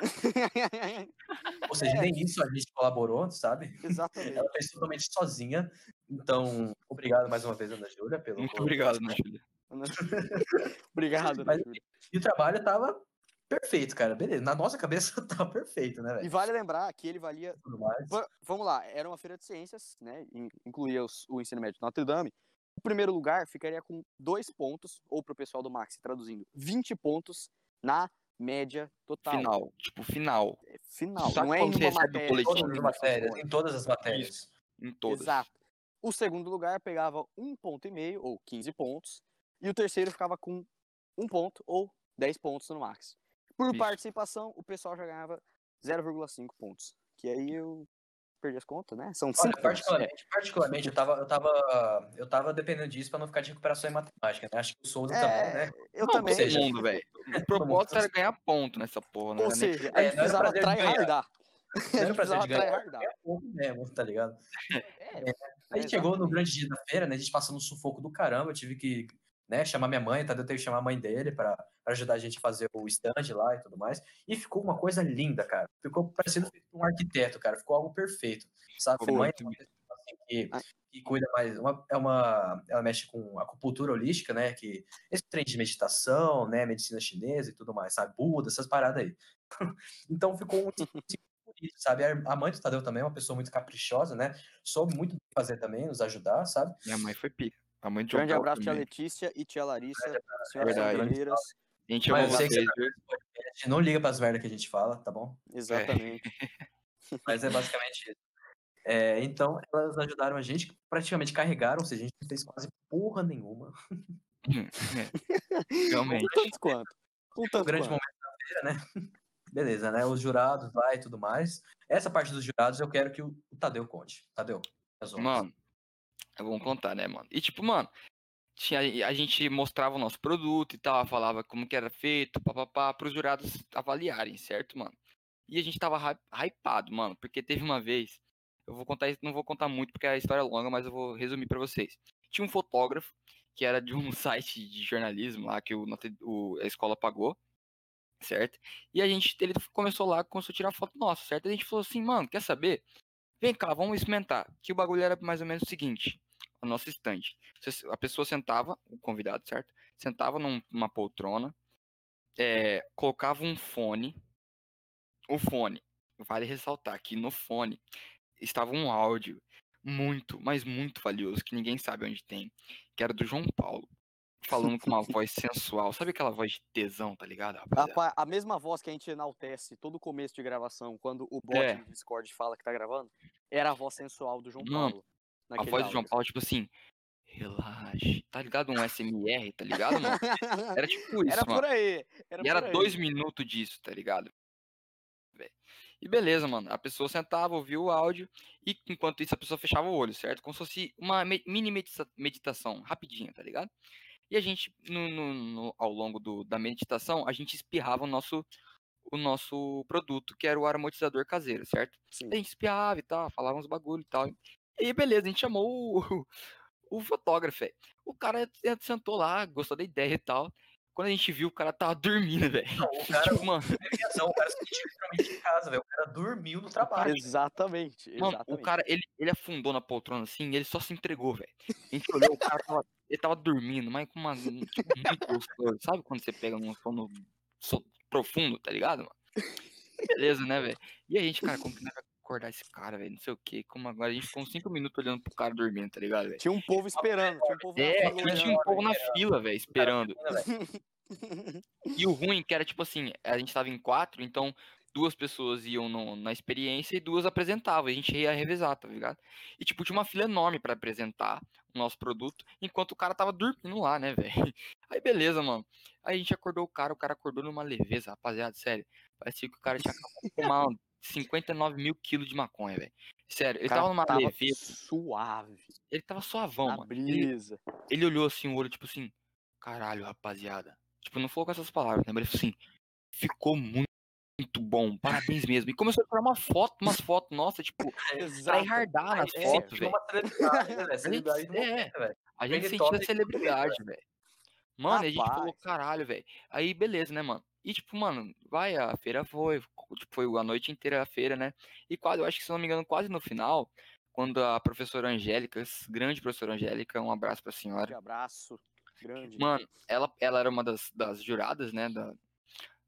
Ou seja, [LAUGHS] É. nem isso a gente colaborou, sabe? Exatamente. Ela fez totalmente sozinha. Então, obrigado mais uma vez, Ana Júlia, pelo. Muito [LAUGHS] obrigado, Ana Júlia. Obrigado, Mas- Ana Júlia. E o trabalho tava perfeito, cara. Beleza. Na nossa cabeça [LAUGHS] tava perfeito, né, E velho? vale lembrar que ele valia. Tudo mais. Va- Vamos lá, era uma feira de ciências, né? in- Incluía os- o ensino médio de Notre Dame. O primeiro lugar ficaria com dois pontos, ou pro pessoal do Max traduzindo, 20 pontos na média total. Final, tipo, final. É Final. Sabe não é em uma o matéria. boletim Todas as de matérias, em todas as matérias. Em todas. Exato. O segundo lugar pegava um ponto e meio, ou 15 pontos. E o terceiro ficava com um ponto, ou 10 pontos no Max. Por Isso. participação, o pessoal já ganhava 0,5 pontos. Que aí eu perdi as contas, né? São Olha, 5 pontos. particularmente, particularmente eu, tava, eu, tava, eu tava dependendo disso pra não ficar de recuperação em matemática, né? Acho que o Souza É, também, né? Eu Não, também. seja, mundo, velho. [LAUGHS] O propósito era ganhar ponto nessa porra, não Ou seja, É, a gente não era precisava prazer de ganhar. tryhardar. Não A era gente prazer precisava de ganhar, é pouco mesmo, tá ligado? [LAUGHS] É, A gente chegou no grande dia da feira, né? A gente passando um sufoco do caramba, eu tive que né, chamar minha mãe, tá? Eu teve que chamar a mãe dele pra ajudar a gente a fazer o stand lá e tudo mais. E ficou uma coisa linda, cara. Ficou parecendo um arquiteto, cara. Ficou algo perfeito, sabe? Minha mãe é uma pessoa assim, que, Ah. que cuida mais. Uma, é uma, ela mexe com acupuntura holística, né? Que esse trem de meditação, né? Medicina chinesa e tudo mais, sabe? Buda, essas paradas aí. [LAUGHS] então ficou [LAUGHS] bonito, sabe? A mãe do Tadeu também é uma pessoa muito caprichosa, né? Soube muito fazer também, nos ajudar, sabe? Minha mãe foi pica. A mãe de Grande Paulo abraço, tia também. Letícia e tia Larissa, senhoras Verdade. brasileiras. A gente ama Mas eu sei que vocês, você viu? A gente não liga pras merdas que a gente fala, tá bom? Exatamente. [LAUGHS] Mas é basicamente isso. É, então, elas ajudaram a gente, praticamente carregaram, ou seja, a gente não fez quase porra nenhuma. [LAUGHS] Um Realmente. tanto quanto. Um O tanto grande quanto. momento da feira, né? [LAUGHS] Beleza, né? Os jurados lá e tudo mais. Essa parte dos jurados eu quero que o Tadeu conte. Tadeu, as honras. Vamos contar, né, mano? E tipo, mano, tinha, a gente mostrava o nosso produto e tal, falava como que era feito, papapá, pros jurados avaliarem, certo, mano? E a gente tava hy- hypado, mano, porque teve uma vez, eu vou contar não vou contar muito porque a história é longa, mas eu vou resumir pra vocês. Tinha um fotógrafo que era de um [LAUGHS] site de jornalismo lá que o, o- a escola pagou, certo? E a gente, ele começou lá, começou a tirar foto nossa, certo? E a gente falou assim, mano, quer saber? Vem cá, vamos experimentar. Que o bagulho era mais ou menos o seguinte: o nosso estande. Você- A pessoa sentava, o convidado, certo? Sentava num- numa poltrona, é, colocava um fone. O fone, vale ressaltar que no fone estava um áudio muito, mas muito valioso, que ninguém sabe onde tem, que era do João Paulo. Falando com uma [LAUGHS] voz sensual. Sabe aquela voz de tesão, tá ligado? Pa- a mesma voz que a gente enaltece todo começo de gravação, quando o bot É. no Discord fala que tá gravando, era a voz sensual do João Paulo. A voz do João. Paulo, tipo assim, relaxe. Tá ligado? Um SMR, tá ligado, mano? Era tipo [LAUGHS] isso, Era mano. por aí. Era E era aí. dois minutos disso, tá ligado? E beleza, mano. A pessoa sentava, ouvia o áudio e enquanto isso a pessoa fechava o olho, certo? Como se fosse uma mini medita- meditação, rapidinha, tá ligado? E a gente, no, no- no- ao longo do- da meditação, a gente espirrava o nosso, o nosso produto, que era o aromatizador caseiro, certo? Sim. A gente espiava e tal, falava uns bagulho e tal. E aí, beleza, a gente chamou o, [LAUGHS] o fotógrafo, velho. O cara sentou lá, gostou da ideia e tal. Quando a gente viu, o cara tava dormindo, velho. O [LAUGHS] cara, Tipo, mano, o cara se sentiu literalmente em casa, velho. O cara dormiu no trabalho. Exatamente, mano, exatamente. o cara, ele, ele afundou na poltrona assim e ele só se entregou, velho. A gente olhou, o cara tava, ele tava dormindo, mas com uma, tipo, muito gostoso. Sabe quando você pega num sono so- profundo, tá ligado, mano? Beleza, né, velho? E a gente, cara, como que nós vai acordar esse cara, velho? Não sei o quê. Como agora a gente ficou uns 5 minutos olhando pro cara dormindo, tá ligado, velho? Tinha um povo esperando, tinha um povo na É, fila tinha, olhando. tinha um povo na fila, velho, esperando. E o ruim que era tipo assim, a gente tava em quatro, então duas pessoas iam no- na experiência e duas apresentavam. A gente ia revezar, tá ligado? E tipo, tinha uma fila enorme pra apresentar o nosso produto, enquanto o cara tava dormindo lá, né, velho? [LAUGHS] Aí beleza, mano. Aí a gente acordou o cara, o cara acordou numa leveza, rapaziada, sério. Parecia que o cara tinha acabado de fumar [LAUGHS] 59 mil quilos de maconha, velho. Sério, ele cara tava numa tava suave, ele tava suavão, na mano. Ele, brisa. ele olhou assim o olho, tipo assim, caralho, rapaziada. Tipo, não falou com essas palavras, né? Mas ele falou assim, ficou muito, muito bom, parabéns mesmo. E começou a tirar uma foto, umas [LAUGHS] fotos, nossa, tipo, enhardar nas é, fotos, velho. velho? A gente, é, momento, velho. a gente Ele celebridade, velho. Mano, e a gente falou, Rapaz. caralho, velho. Aí, beleza, né, mano? E, tipo, mano, vai, a feira foi, tipo, foi a noite inteira a feira, né? E quase, eu acho que, se não me engano, quase no final, quando a professora Angélica, grande professora Angélica, um abraço pra senhora. Grande abraço. Grande. Mano, ela, ela era uma das, das juradas, né, da,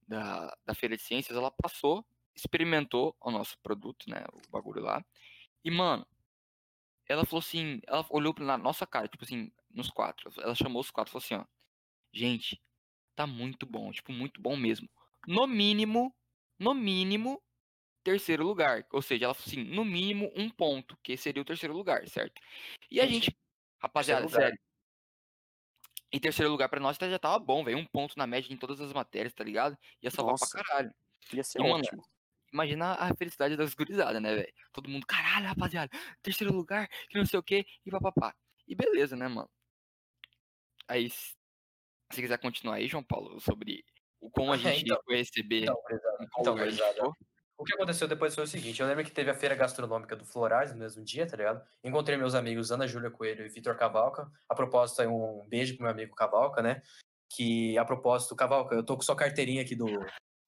da, da Feira de Ciências. Ela passou, experimentou o nosso produto, né, o bagulho lá. E, mano, ela falou assim, ela olhou na nossa cara, tipo assim, nos quatro. Ela chamou os quatro e falou assim, ó. Gente, tá muito bom, tipo, muito bom mesmo. No mínimo, no mínimo, terceiro lugar. Ou seja, ela assim, no mínimo um ponto, que seria o terceiro lugar, certo? E a gente, rapaziada, sério. Em terceiro lugar pra nós tá- já tava bom, velho. Um ponto na média em todas as matérias, tá ligado? Ia salvar Nossa. pra caralho. Ia ser E, mano, ótimo. Imagina a felicidade das gurizadas, né, velho? Todo mundo, caralho, rapaziada, terceiro lugar, que não sei o que, e papapá. E beleza, né, mano? Aí, se se quiser continuar aí, João Paulo, sobre o como a É, [LAUGHS] gente então. foi receber Então, qual então. O que aconteceu depois foi o seguinte, eu lembro que teve a feira gastronômica do Florais no mesmo dia, tá ligado? Encontrei meus amigos Ana Júlia Coelho e Vitor Cavalca. A propósito, um beijo pro meu amigo Cavalca, né? Que, a propósito, Cavalca, eu tô com sua carteirinha aqui do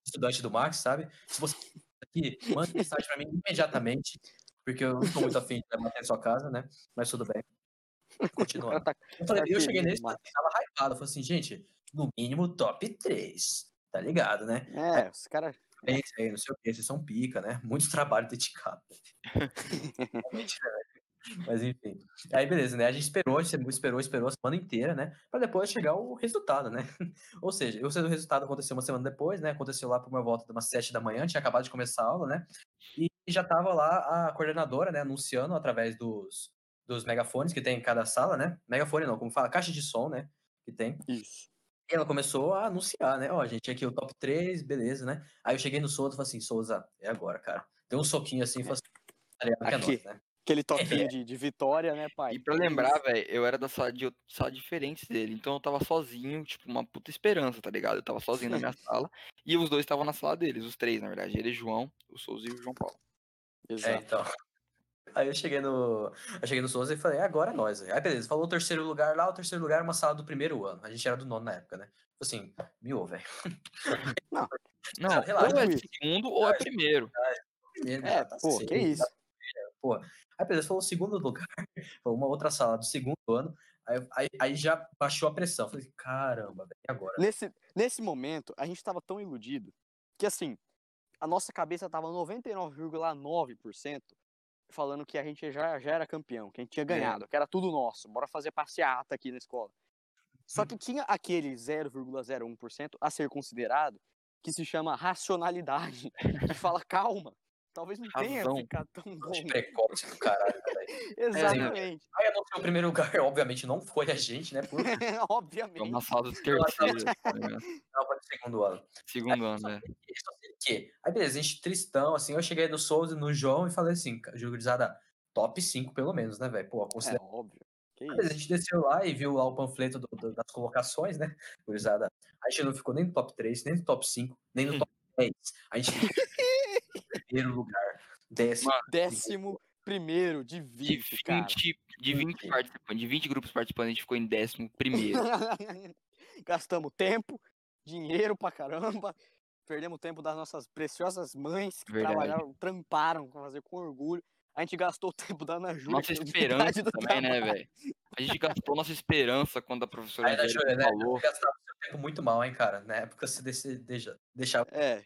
estudante do Max, sabe? Se você aqui, manda mensagem pra mim imediatamente, porque eu não tô muito afim de levar até a sua casa, né? Mas tudo bem. [LAUGHS] Continuando. Tá- Eu, falei, eu cheguei nesse, Max. tava hypado. Eu falei assim, gente, no mínimo top 3. Tá ligado, né? É, os caras. Aí, não sei o que, vocês são pica, né? Muito trabalho dedicado. Realmente, [LAUGHS] [LAUGHS] né? Mas enfim. Aí beleza, né? A gente esperou, a gente esperou, esperou a semana inteira, né? Pra depois chegar o resultado, né? Ou seja, o seu resultado aconteceu uma semana depois, né? Aconteceu lá por uma volta de umas sete da manhã, tinha acabado de começar a aula, né? E já tava lá a coordenadora, né, anunciando através dos, dos megafones que tem em cada sala, né? Megafone não, como fala, caixa de som, né? Que tem. Isso. E ela começou a anunciar, né? Ó, gente, aqui o top 3, beleza, né? Aí eu cheguei no Souza e falei assim, Souza, é agora, cara. Deu um soquinho assim e falei assim, tá é Aqui. nóis, né? Aquele [LAUGHS] toquinho de, de vitória, né, pai? E pra lembrar, velho, eu era da sala de sala diferentes dele, então eu tava sozinho, tipo, uma puta esperança, tá ligado? Eu tava sozinho na minha [LAUGHS] sala, e os dois estavam na sala deles, os três, na verdade, ele e o João, o Souza e o João Paulo. É, Exato. então. Aí eu cheguei no. Eu cheguei no Souza e falei, agora é nós. Aí beleza, falou o terceiro lugar lá, o terceiro lugar era uma sala do primeiro ano. A gente era do nono na época, né? Assim, me ouve, velho. Não, relaxa, ou é segundo ou é primeiro. Primeiro, É, tá pô, assim, que isso. Pô. Aí beleza, falou o segundo lugar, [LAUGHS] foi uma outra sala do segundo ano. Aí, aí, aí já baixou a pressão. Falei, caramba, velho, e agora? Nesse, nesse momento, a gente tava tão iludido que, assim, a nossa cabeça tava 99,9% falando que a gente já, já era campeão, que a gente tinha ganhado, que era tudo nosso, bora fazer passeata aqui na escola. Só que tinha aquele 0,01% a ser considerado que se chama racionalidade, [LAUGHS] que fala, calma, talvez não tenha Razão. ficado tão bom. De precoce do caralho. [LAUGHS] Exatamente, Aí anunciou o primeiro lugar, [LAUGHS] obviamente não foi a gente, né? Por É obviamente. uma sala do terceiro, tá não, foi do segundo ano. segundo ano, né? Que. Aí beleza, a gente tristão, assim, eu cheguei no Souza e no João e falei assim, Jugurizada, top 5 pelo menos, né, velho? Pô, É considera... óbvio. Que Beleza, a gente desceu lá e viu lá o panfleto do- do- das colocações, né? [LAUGHS] Gurizada. A gente não ficou nem no top 3, nem no top 5, nem no top 10. A gente ficou em [LAUGHS] primeiro lugar. Décimo. Décimo primeiro de De 20, cara. 20, de 20 Vinte. participantes, de 20 grupos participantes, a gente ficou em décimo primeiro. [LAUGHS] Gastamos tempo, dinheiro pra caramba, perdemos tempo das nossas preciosas mães que Verdade. trabalharam, tramparam pra fazer com orgulho. A gente gastou o tempo da Ana Júlia. Nossa esperança também, né, trabalho. velho? A gente gastou nossa esperança quando a professora Aí Júlia, né? falou. Você gastava seu tempo muito mal, hein, cara? Na época você desse- deixa- deixava. É.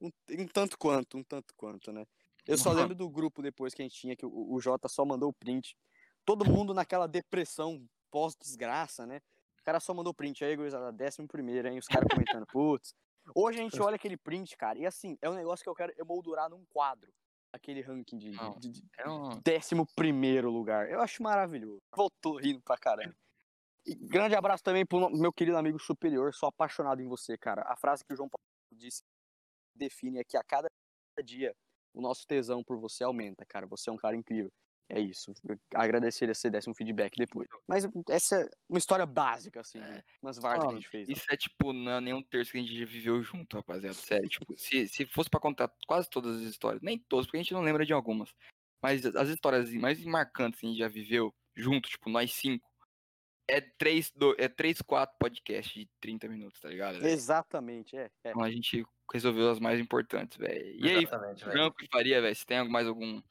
Um, um tanto quanto, um tanto quanto, né? Eu só lembro do grupo depois que a gente tinha, que o, o Jota só mandou o print. Todo mundo naquela depressão pós-desgraça, né? O cara só mandou o print aí, gurizada, décimo primeiro, hein? Os caras comentando, putz. Hoje a gente olha aquele print, cara, e assim, é um negócio que eu quero emoldurar num quadro. Aquele ranking de, Não. de- de É um... décimo primeiro lugar. Eu acho maravilhoso. Voltou rindo pra caramba. E grande abraço também pro meu querido amigo superior, sou apaixonado em você, cara. A frase que o João Paulo disse define é que a cada dia o nosso tesão por você aumenta, cara. Você é um cara incrível. É isso. Eu agradeceria se você desse um feedback depois. Mas essa é uma história básica, assim, É. umas várias que a gente fez. né? Isso é tipo, não é nenhum terço que a gente já viveu junto, rapaziada. Sério, tipo, se, se fosse pra contar quase todas as histórias, nem todas, porque a gente não lembra de algumas. Mas as histórias mais marcantes que a gente já viveu junto, tipo, nós cinco, é três, do, é três, quatro podcasts de 30 minutos, tá ligado? velho? Exatamente, é. é. Então a gente resolveu as mais importantes, velho. E aí, Exatamente, velho. Franco e Faria, velho, você tem mais algum,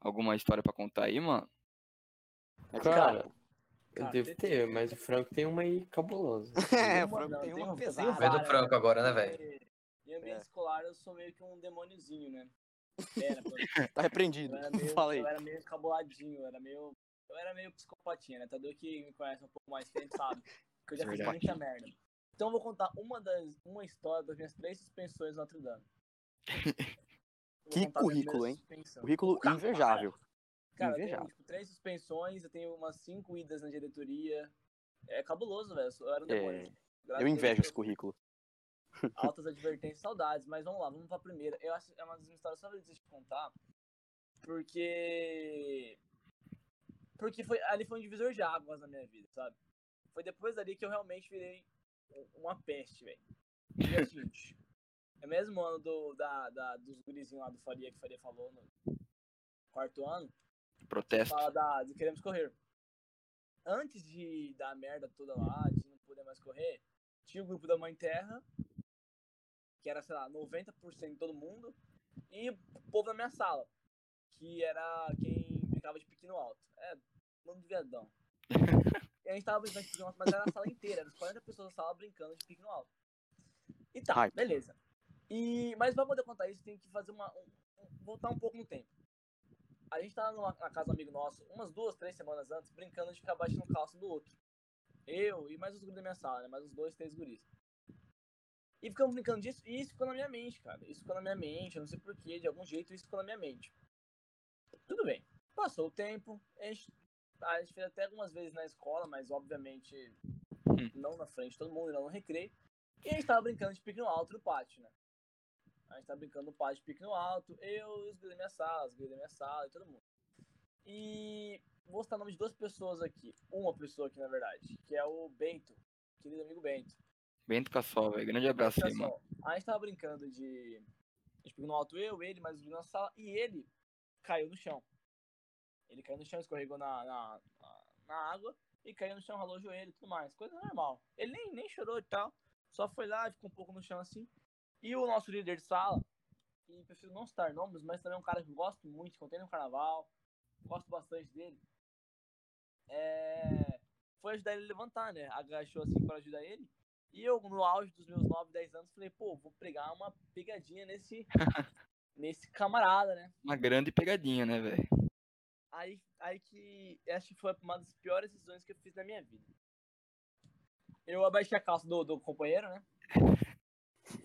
alguma história pra contar aí, mano? Mas, Cara, eu cara, devo tem- ter, mas o Franco tem uma aí cabulosa. [LAUGHS] É, o Franco não, tem tem uma um- pesada. Vai do Franco agora, né, velho? Em ambiente É. escolar eu sou meio que um demôniozinho, né? Era, pô. [LAUGHS] Tá repreendido. Eu era meio, Fala aí. eu era meio cabuladinho, eu era meio. Eu era meio psicopatinha, né? Todo que me conhece um pouco mais que a gente sabe. Que eu já fiz Verdade. muita merda. Então eu vou contar uma das. uma história das minhas três suspensões no Notre Dame. [LAUGHS] Que currículo, hein? Currículo Cara, invejável. Cara, eu tenho Invejável. tipo, três suspensões, eu tenho umas cinco idas na diretoria. É cabuloso, velho. Eu era um É, demônio. Graças Eu invejo esse currículo. [LAUGHS] altas advertências, saudades. Mas vamos lá, vamos pra primeira. Eu acho que é uma das minhas histórias favoritas de contar, porque. Porque foi, ali foi um divisor de águas na minha vida, sabe? Foi depois dali que eu realmente virei um- uma peste, velho. E é o seguinte: é o mesmo ano do, da, da, dos gurizinhos lá do Faria, que o Faria falou no quarto ano Protesto. fala da, do Queremos Correr. Antes de dar merda toda lá, de não poder mais correr, tinha o grupo da Mãe Terra, que era, sei lá, 90% de todo mundo, e o povo na minha sala, que era quem brincava de pequeno alto. É, mano de viadão. [LAUGHS] e a gente tava brincando de pequeno alto, mas era a sala inteira, eram 40 pessoas na sala brincando de pequeno alto. E tá, beleza. E, mas pra poder contar isso, tem que fazer uma. um- um- voltar um pouco no tempo. A gente tava numa, na casa do amigo nosso, umas duas, três semanas antes, brincando de ficar baixando calça um do outro. Eu e mais os guris da minha sala, né? Mais uns dois, três guris. E ficamos brincando disso, e isso ficou na minha mente, cara. Isso ficou na minha mente, eu não sei porquê, de algum jeito isso ficou na minha mente. Tudo bem. Passou o tempo, a gente, a gente fez até algumas vezes na escola, mas obviamente não na frente de todo mundo, não no recreio. E a gente tava brincando de pique no alto no pátio, né? A gente tava brincando no pátio de pique no alto, eu e os da minha sala, os da minha sala e todo mundo. E vou citar o nome de duas pessoas aqui. Uma pessoa aqui, na verdade, que é o Bento, querido amigo Bento. Bento Cassol, velho. Grande abraço aí, mano. a gente tava brincando de. A gente pegou no alto eu, ele, mais os na sala, e ele caiu no chão. Ele caiu no chão, escorregou na, na, na, na água e caiu no chão, ralou o joelho e tudo mais. Coisa normal. Ele nem, nem chorou e tal. Só foi lá, ficou um pouco no chão assim. E o nosso líder de sala, e prefiro não citar nomes, mas também é um cara que eu gosto muito, que contei no carnaval, gosto bastante dele. É... Foi ajudar ele a levantar, né? Agachou assim para ajudar ele. E eu, no auge dos meus 9, 10 anos, falei, pô, vou pregar uma pegadinha nesse, [LAUGHS] nesse camarada, né? Uma grande pegadinha, né, velho? Aí, aí que acho que foi uma das piores decisões que eu fiz na minha vida. Eu abaixei a calça do, do companheiro, né? [LAUGHS]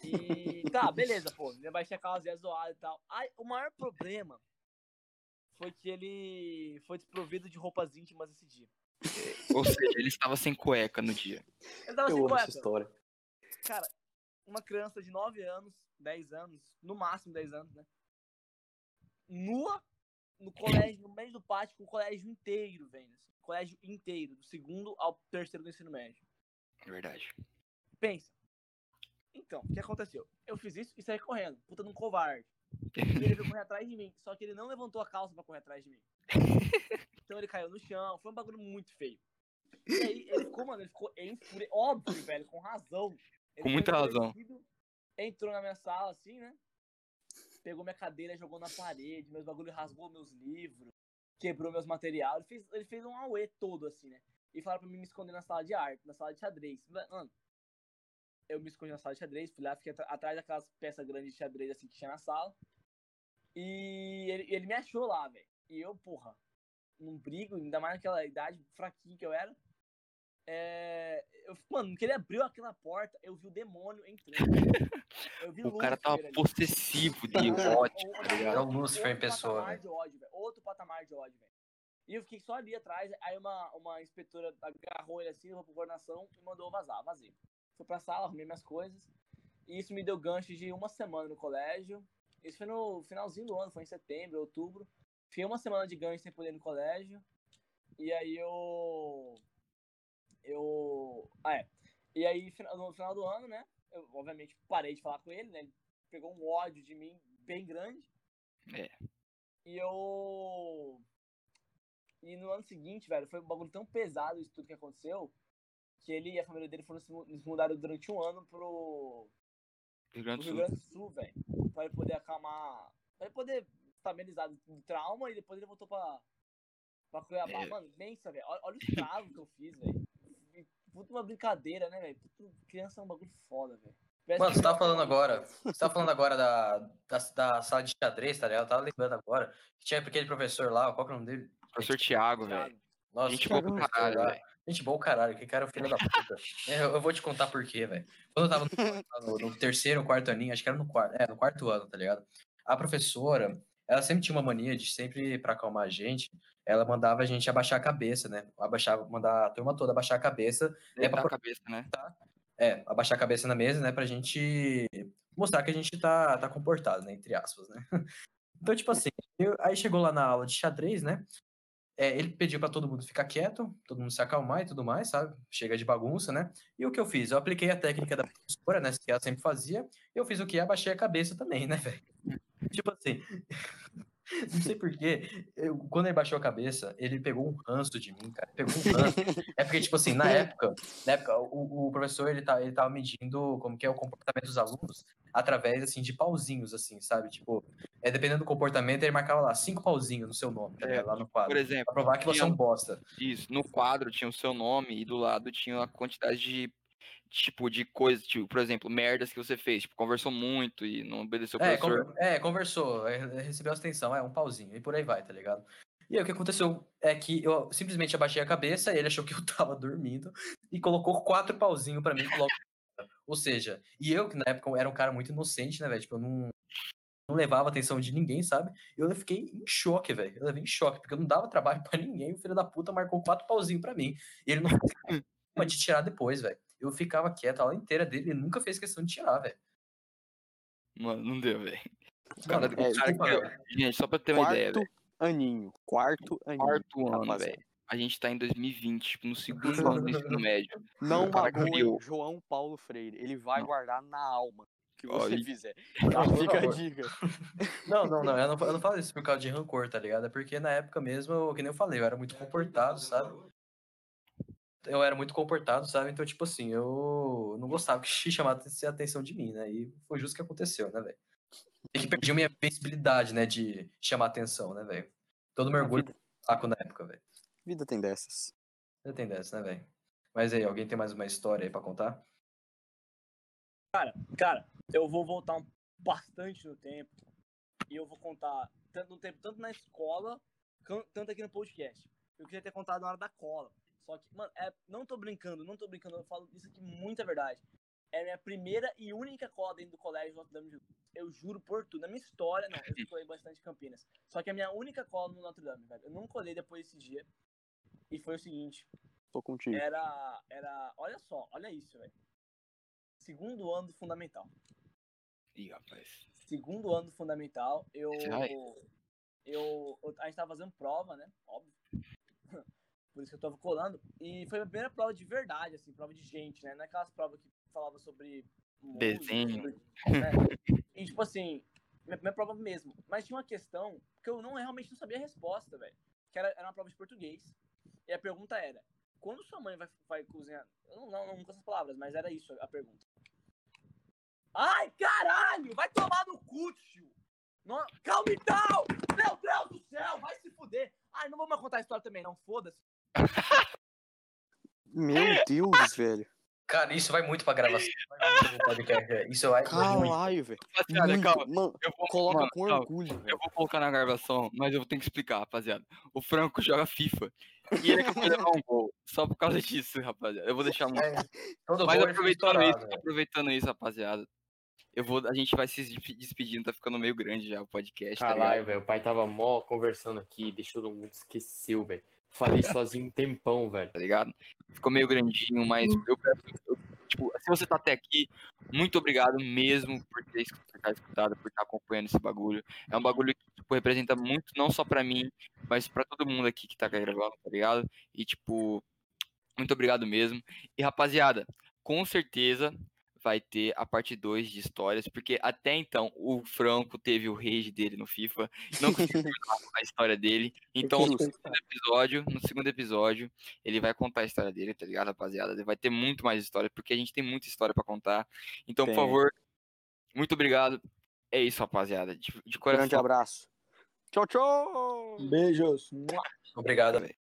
E tá, beleza, pô. Eu abaixei a calça, ia zoado e tal. Aí, o maior problema foi que ele foi desprovido de roupas íntimas esse dia. Ou seja, ele estava sem cueca no dia. Ele tava Eu sem amo essa cueca. história. Cara, uma criança de 9 anos, 10 anos, no máximo 10 anos, né? Nua, no colégio, no meio do pátio, com o colégio inteiro, velho. assim, colégio inteiro, do segundo ao terceiro do ensino médio. É verdade. Pensa. Então, o que aconteceu? Eu fiz isso e saí correndo, puta num covarde. E ele veio correr atrás de mim, só que ele não levantou a calça pra correr atrás de mim. [LAUGHS] Então ele caiu no chão, foi um bagulho muito feio. E aí ele ficou, mano, ele ficou enfure... óbvio, velho, com razão. Ele Com muita razão. Entrou na minha sala, assim, né? Pegou minha cadeira, jogou na parede, meus bagulhos rasgou meus livros, quebrou meus materiais. Ele fez, ele fez um auê todo, assim, né? E falaram pra mim me esconder na sala de arte, na sala de xadrez. Mano, eu me escondi na sala de xadrez, fui lá, fiquei atrás daquelas peças grandes de xadrez, assim, que tinha na sala. E ele, ele me achou lá, velho. E eu, porra, num brigo, ainda mais naquela idade fraquinho que eu era. É, eu, mano, que ele abriu aquela porta, eu vi o demônio entrando. Eu vi [LAUGHS] O cara tava Lúcifer ali. possessivo de [LAUGHS] ódio, tá ligado? Era o Lúcifer em outro pessoa, patamar velho. de ódio, velho. Outro patamar de ódio, velho. E eu fiquei só ali atrás, aí uma, uma inspetora agarrou ele assim, levou pra coordenação e mandou eu vazar, vazei. Fui pra sala, arrumei minhas coisas. E isso me deu gancho de uma semana no colégio. Isso foi no finalzinho do ano, foi em setembro, outubro. Fiquei uma semana de gancho sem poder ir no colégio. E aí eu. Eu. Ah, é. E aí, no final do ano, né? Eu, obviamente, parei de falar com ele, né? Ele pegou um ódio de mim bem grande. É. E eu. E no ano seguinte, velho, foi um bagulho tão pesado isso tudo que aconteceu. Que ele e a família dele foram se mu- se mudaram durante um ano pro, Rio pro Grande do Rio Sul. Grande do Sul, velho. Pra ele poder acalmar. Pra ele poder estabilizar do trauma e depois ele voltou pra, pra Cuiabá. É. Mano, pensa, velho. Olha, olha o estrago que eu fiz, velho. Puta uma brincadeira, né, velho? Puta, Criança é um bagulho foda, velho. Mano, você tava é falando agora. Você tava falando agora da, da, da sala de xadrez, tá ligado? Eu tava lembrando agora. Que tinha aquele professor lá, qual que é o nome dele? Professor Thiago, velho. Nossa, Gente boa pra professor caralho, velho. Gente boa o caralho, que cara é o filho da puta. eu, eu vou te contar por quê, velho. Quando eu tava no, no- no terceiro ou quarto aninho, acho que era no quarto, é, no quarto ano, tá ligado? A professora, ela sempre tinha uma mania de sempre, pra acalmar a gente, ela mandava a gente abaixar a cabeça, né? Abaixar, mandar a turma toda abaixar a cabeça É pra a cabeça, né? É, abaixar a cabeça na mesa, né, pra gente mostrar que a gente tá, tá comportado, né, entre aspas, né. [LAUGHS] Então, tipo assim, eu- aí chegou lá na aula de xadrez, né, é, ele pediu pra todo mundo ficar quieto, todo mundo se acalmar e tudo mais, sabe, chega de bagunça, né, e o que eu fiz? Eu apliquei a técnica da professora, né, que ela sempre fazia, eu fiz o que? Abaixei a cabeça também, né, velho. [LAUGHS] Tipo assim, não sei porquê, quando ele baixou a cabeça, ele pegou um ranço de mim, cara, pegou um ranço. É porque, tipo assim, na [LAUGHS] época, na época, o, o professor, ele, tá, ele tava medindo como que é o comportamento dos alunos através, assim, de pauzinhos, assim, sabe? Tipo, é, dependendo do comportamento, ele marcava lá, cinco pauzinhos no seu nome, tá É, ligado? lá no Por quadro. exemplo, Pra provar que você é um bosta. isso, no quadro tinha o seu nome e do lado tinha a quantidade de, tipo, de coisas, tipo, por exemplo, merdas que você fez, tipo, conversou muito e não obedeceu o É, professor. conver- é, conversou, é, recebeu atenção, é um pauzinho, e por aí vai, tá ligado? E aí o que aconteceu é que eu simplesmente abaixei a cabeça, ele achou que eu [LAUGHS] tava dormindo e colocou quatro pauzinhos pra mim logo. Ou seja, e eu, que na época era um cara muito inocente, né, velho? Tipo, eu não, não levava atenção de ninguém, sabe? Eu fiquei em choque, velho. Eu levei em choque, porque eu não dava trabalho pra [LAUGHS] ninguém. O filho da puta marcou quatro pauzinhos pra mim. E ele não questão [LAUGHS] de tirar depois, velho. Eu ficava quieto a aula inteira dele, ele nunca fez questão de tirar, velho. Mano, não deu, velho. O cara, é, cara desculpa, que- velho. Gente, só pra ter uma ideia, velho. aninho. Quarto aninho. Quarto ano, rapaziada. velho. A gente tá em 2020, tipo, no segundo [LAUGHS] ano do ensino médio. Não magoe. João Paulo Freire. Ele vai Não. guardar na alma o que você e- fizer. [LAUGHS] Não, Tá? por Fica a dica. [LAUGHS] Não, não, não. Eu não, eu não falo isso por causa de rancor, tá ligado? É porque na época mesmo, eu- que nem eu falei, eu era muito comportado, sabe? Eu era muito comportado, sabe? Então, tipo assim, eu não gostava que [LAUGHS] chamasse a atenção de mim, né? E foi justo o que aconteceu, né, velho? E que perdi a minha visibilidade, né, de chamar atenção, né, velho? Todo orgulho vida, saco na época, velho. vida tem dessas. Você tem dessa, né, velho? Mas aí, alguém tem mais uma história aí pra contar? Cara, eu vou voltar um- bastante no tempo. E eu vou contar tanto no tempo, tanto na escola, tanto aqui no podcast. Eu queria ter contado na hora da cola. Só que, mano, é, não tô brincando, não tô brincando, eu falo isso aqui muita verdade. É a minha primeira e única cola dentro do colégio Notre Dame de Jesus. Eu juro por tudo. Na minha história, não, eu colei bastante em Campinas. Só que é a minha única cola no Notre Dame, velho. Eu não colei depois desse dia. E foi o seguinte, Tô contigo. era. Era. Olha só, olha isso, velho. Segundo ano do fundamental. Ih, rapaz. Segundo ano do fundamental, eu. Eu, eu- A gente tava fazendo prova, né? Óbvio. Por isso que eu tava colando. E foi a primeira prova de verdade, assim, prova de gente, né? Não é aquelas provas que falava sobre. Desenho. né? E tipo assim, minha primeira prova mesmo. Mas tinha uma questão que eu não realmente não sabia a resposta, velho. Que era, era uma prova de português. E a pergunta era: quando sua mãe vai, vai cozinhar? Eu não, não, não com essas palavras, mas era isso a pergunta. Ai, caralho! Vai tomar no cu, tio! Não, calma então! Meu Deus do céu! Vai se fuder! Ai, não vou mais contar a história também, não. Foda-se. Meu Deus, velho. Cara, isso vai muito pra gravação. Vai. Isso vai. Caralho, velho. Rapaziada, calma. Mano, Eu vou, coloca mano, com calma. orgulho. Eu vou colocar na gravação, mas eu tenho que explicar, rapaziada. O Franco joga FIFA. E ele acabou de levar um gol. Só por causa disso, rapaziada. Eu vou deixar muito. É, Mas fica aproveitando estourado, isso, aproveitando isso, rapaziada. Eu vou, a gente vai se despe- despedindo, tá ficando meio grande já o podcast, tá? Caralho, velho. O pai tava mó conversando aqui, deixou todo mundo esqueceu, velho. Falei sozinho um tempão, velho. tá ligado? Ficou meio grandinho, mas eu peço, eu- tipo, se você tá até aqui, muito obrigado mesmo por ter escutado, por estar acompanhando esse bagulho. É um bagulho que, tipo, representa muito, não só pra mim, mas pra todo mundo aqui que tá gravando, tá ligado? E, tipo, muito obrigado mesmo. E, rapaziada, com certeza vai ter a parte 2 de histórias, porque até então o Franco teve o rage dele no FIFA, não conseguiu [LAUGHS] a história dele. Então, no segundo episódio, no segundo episódio, ele vai contar a história dele, tá ligado, rapaziada? Ele vai ter muito mais história, porque a gente tem muita história pra contar. Então, por Tem. favor, muito obrigado. É isso, rapaziada. De, de coração. Grande abraço. Tchau, tchau! Beijos. Obrigado. velho.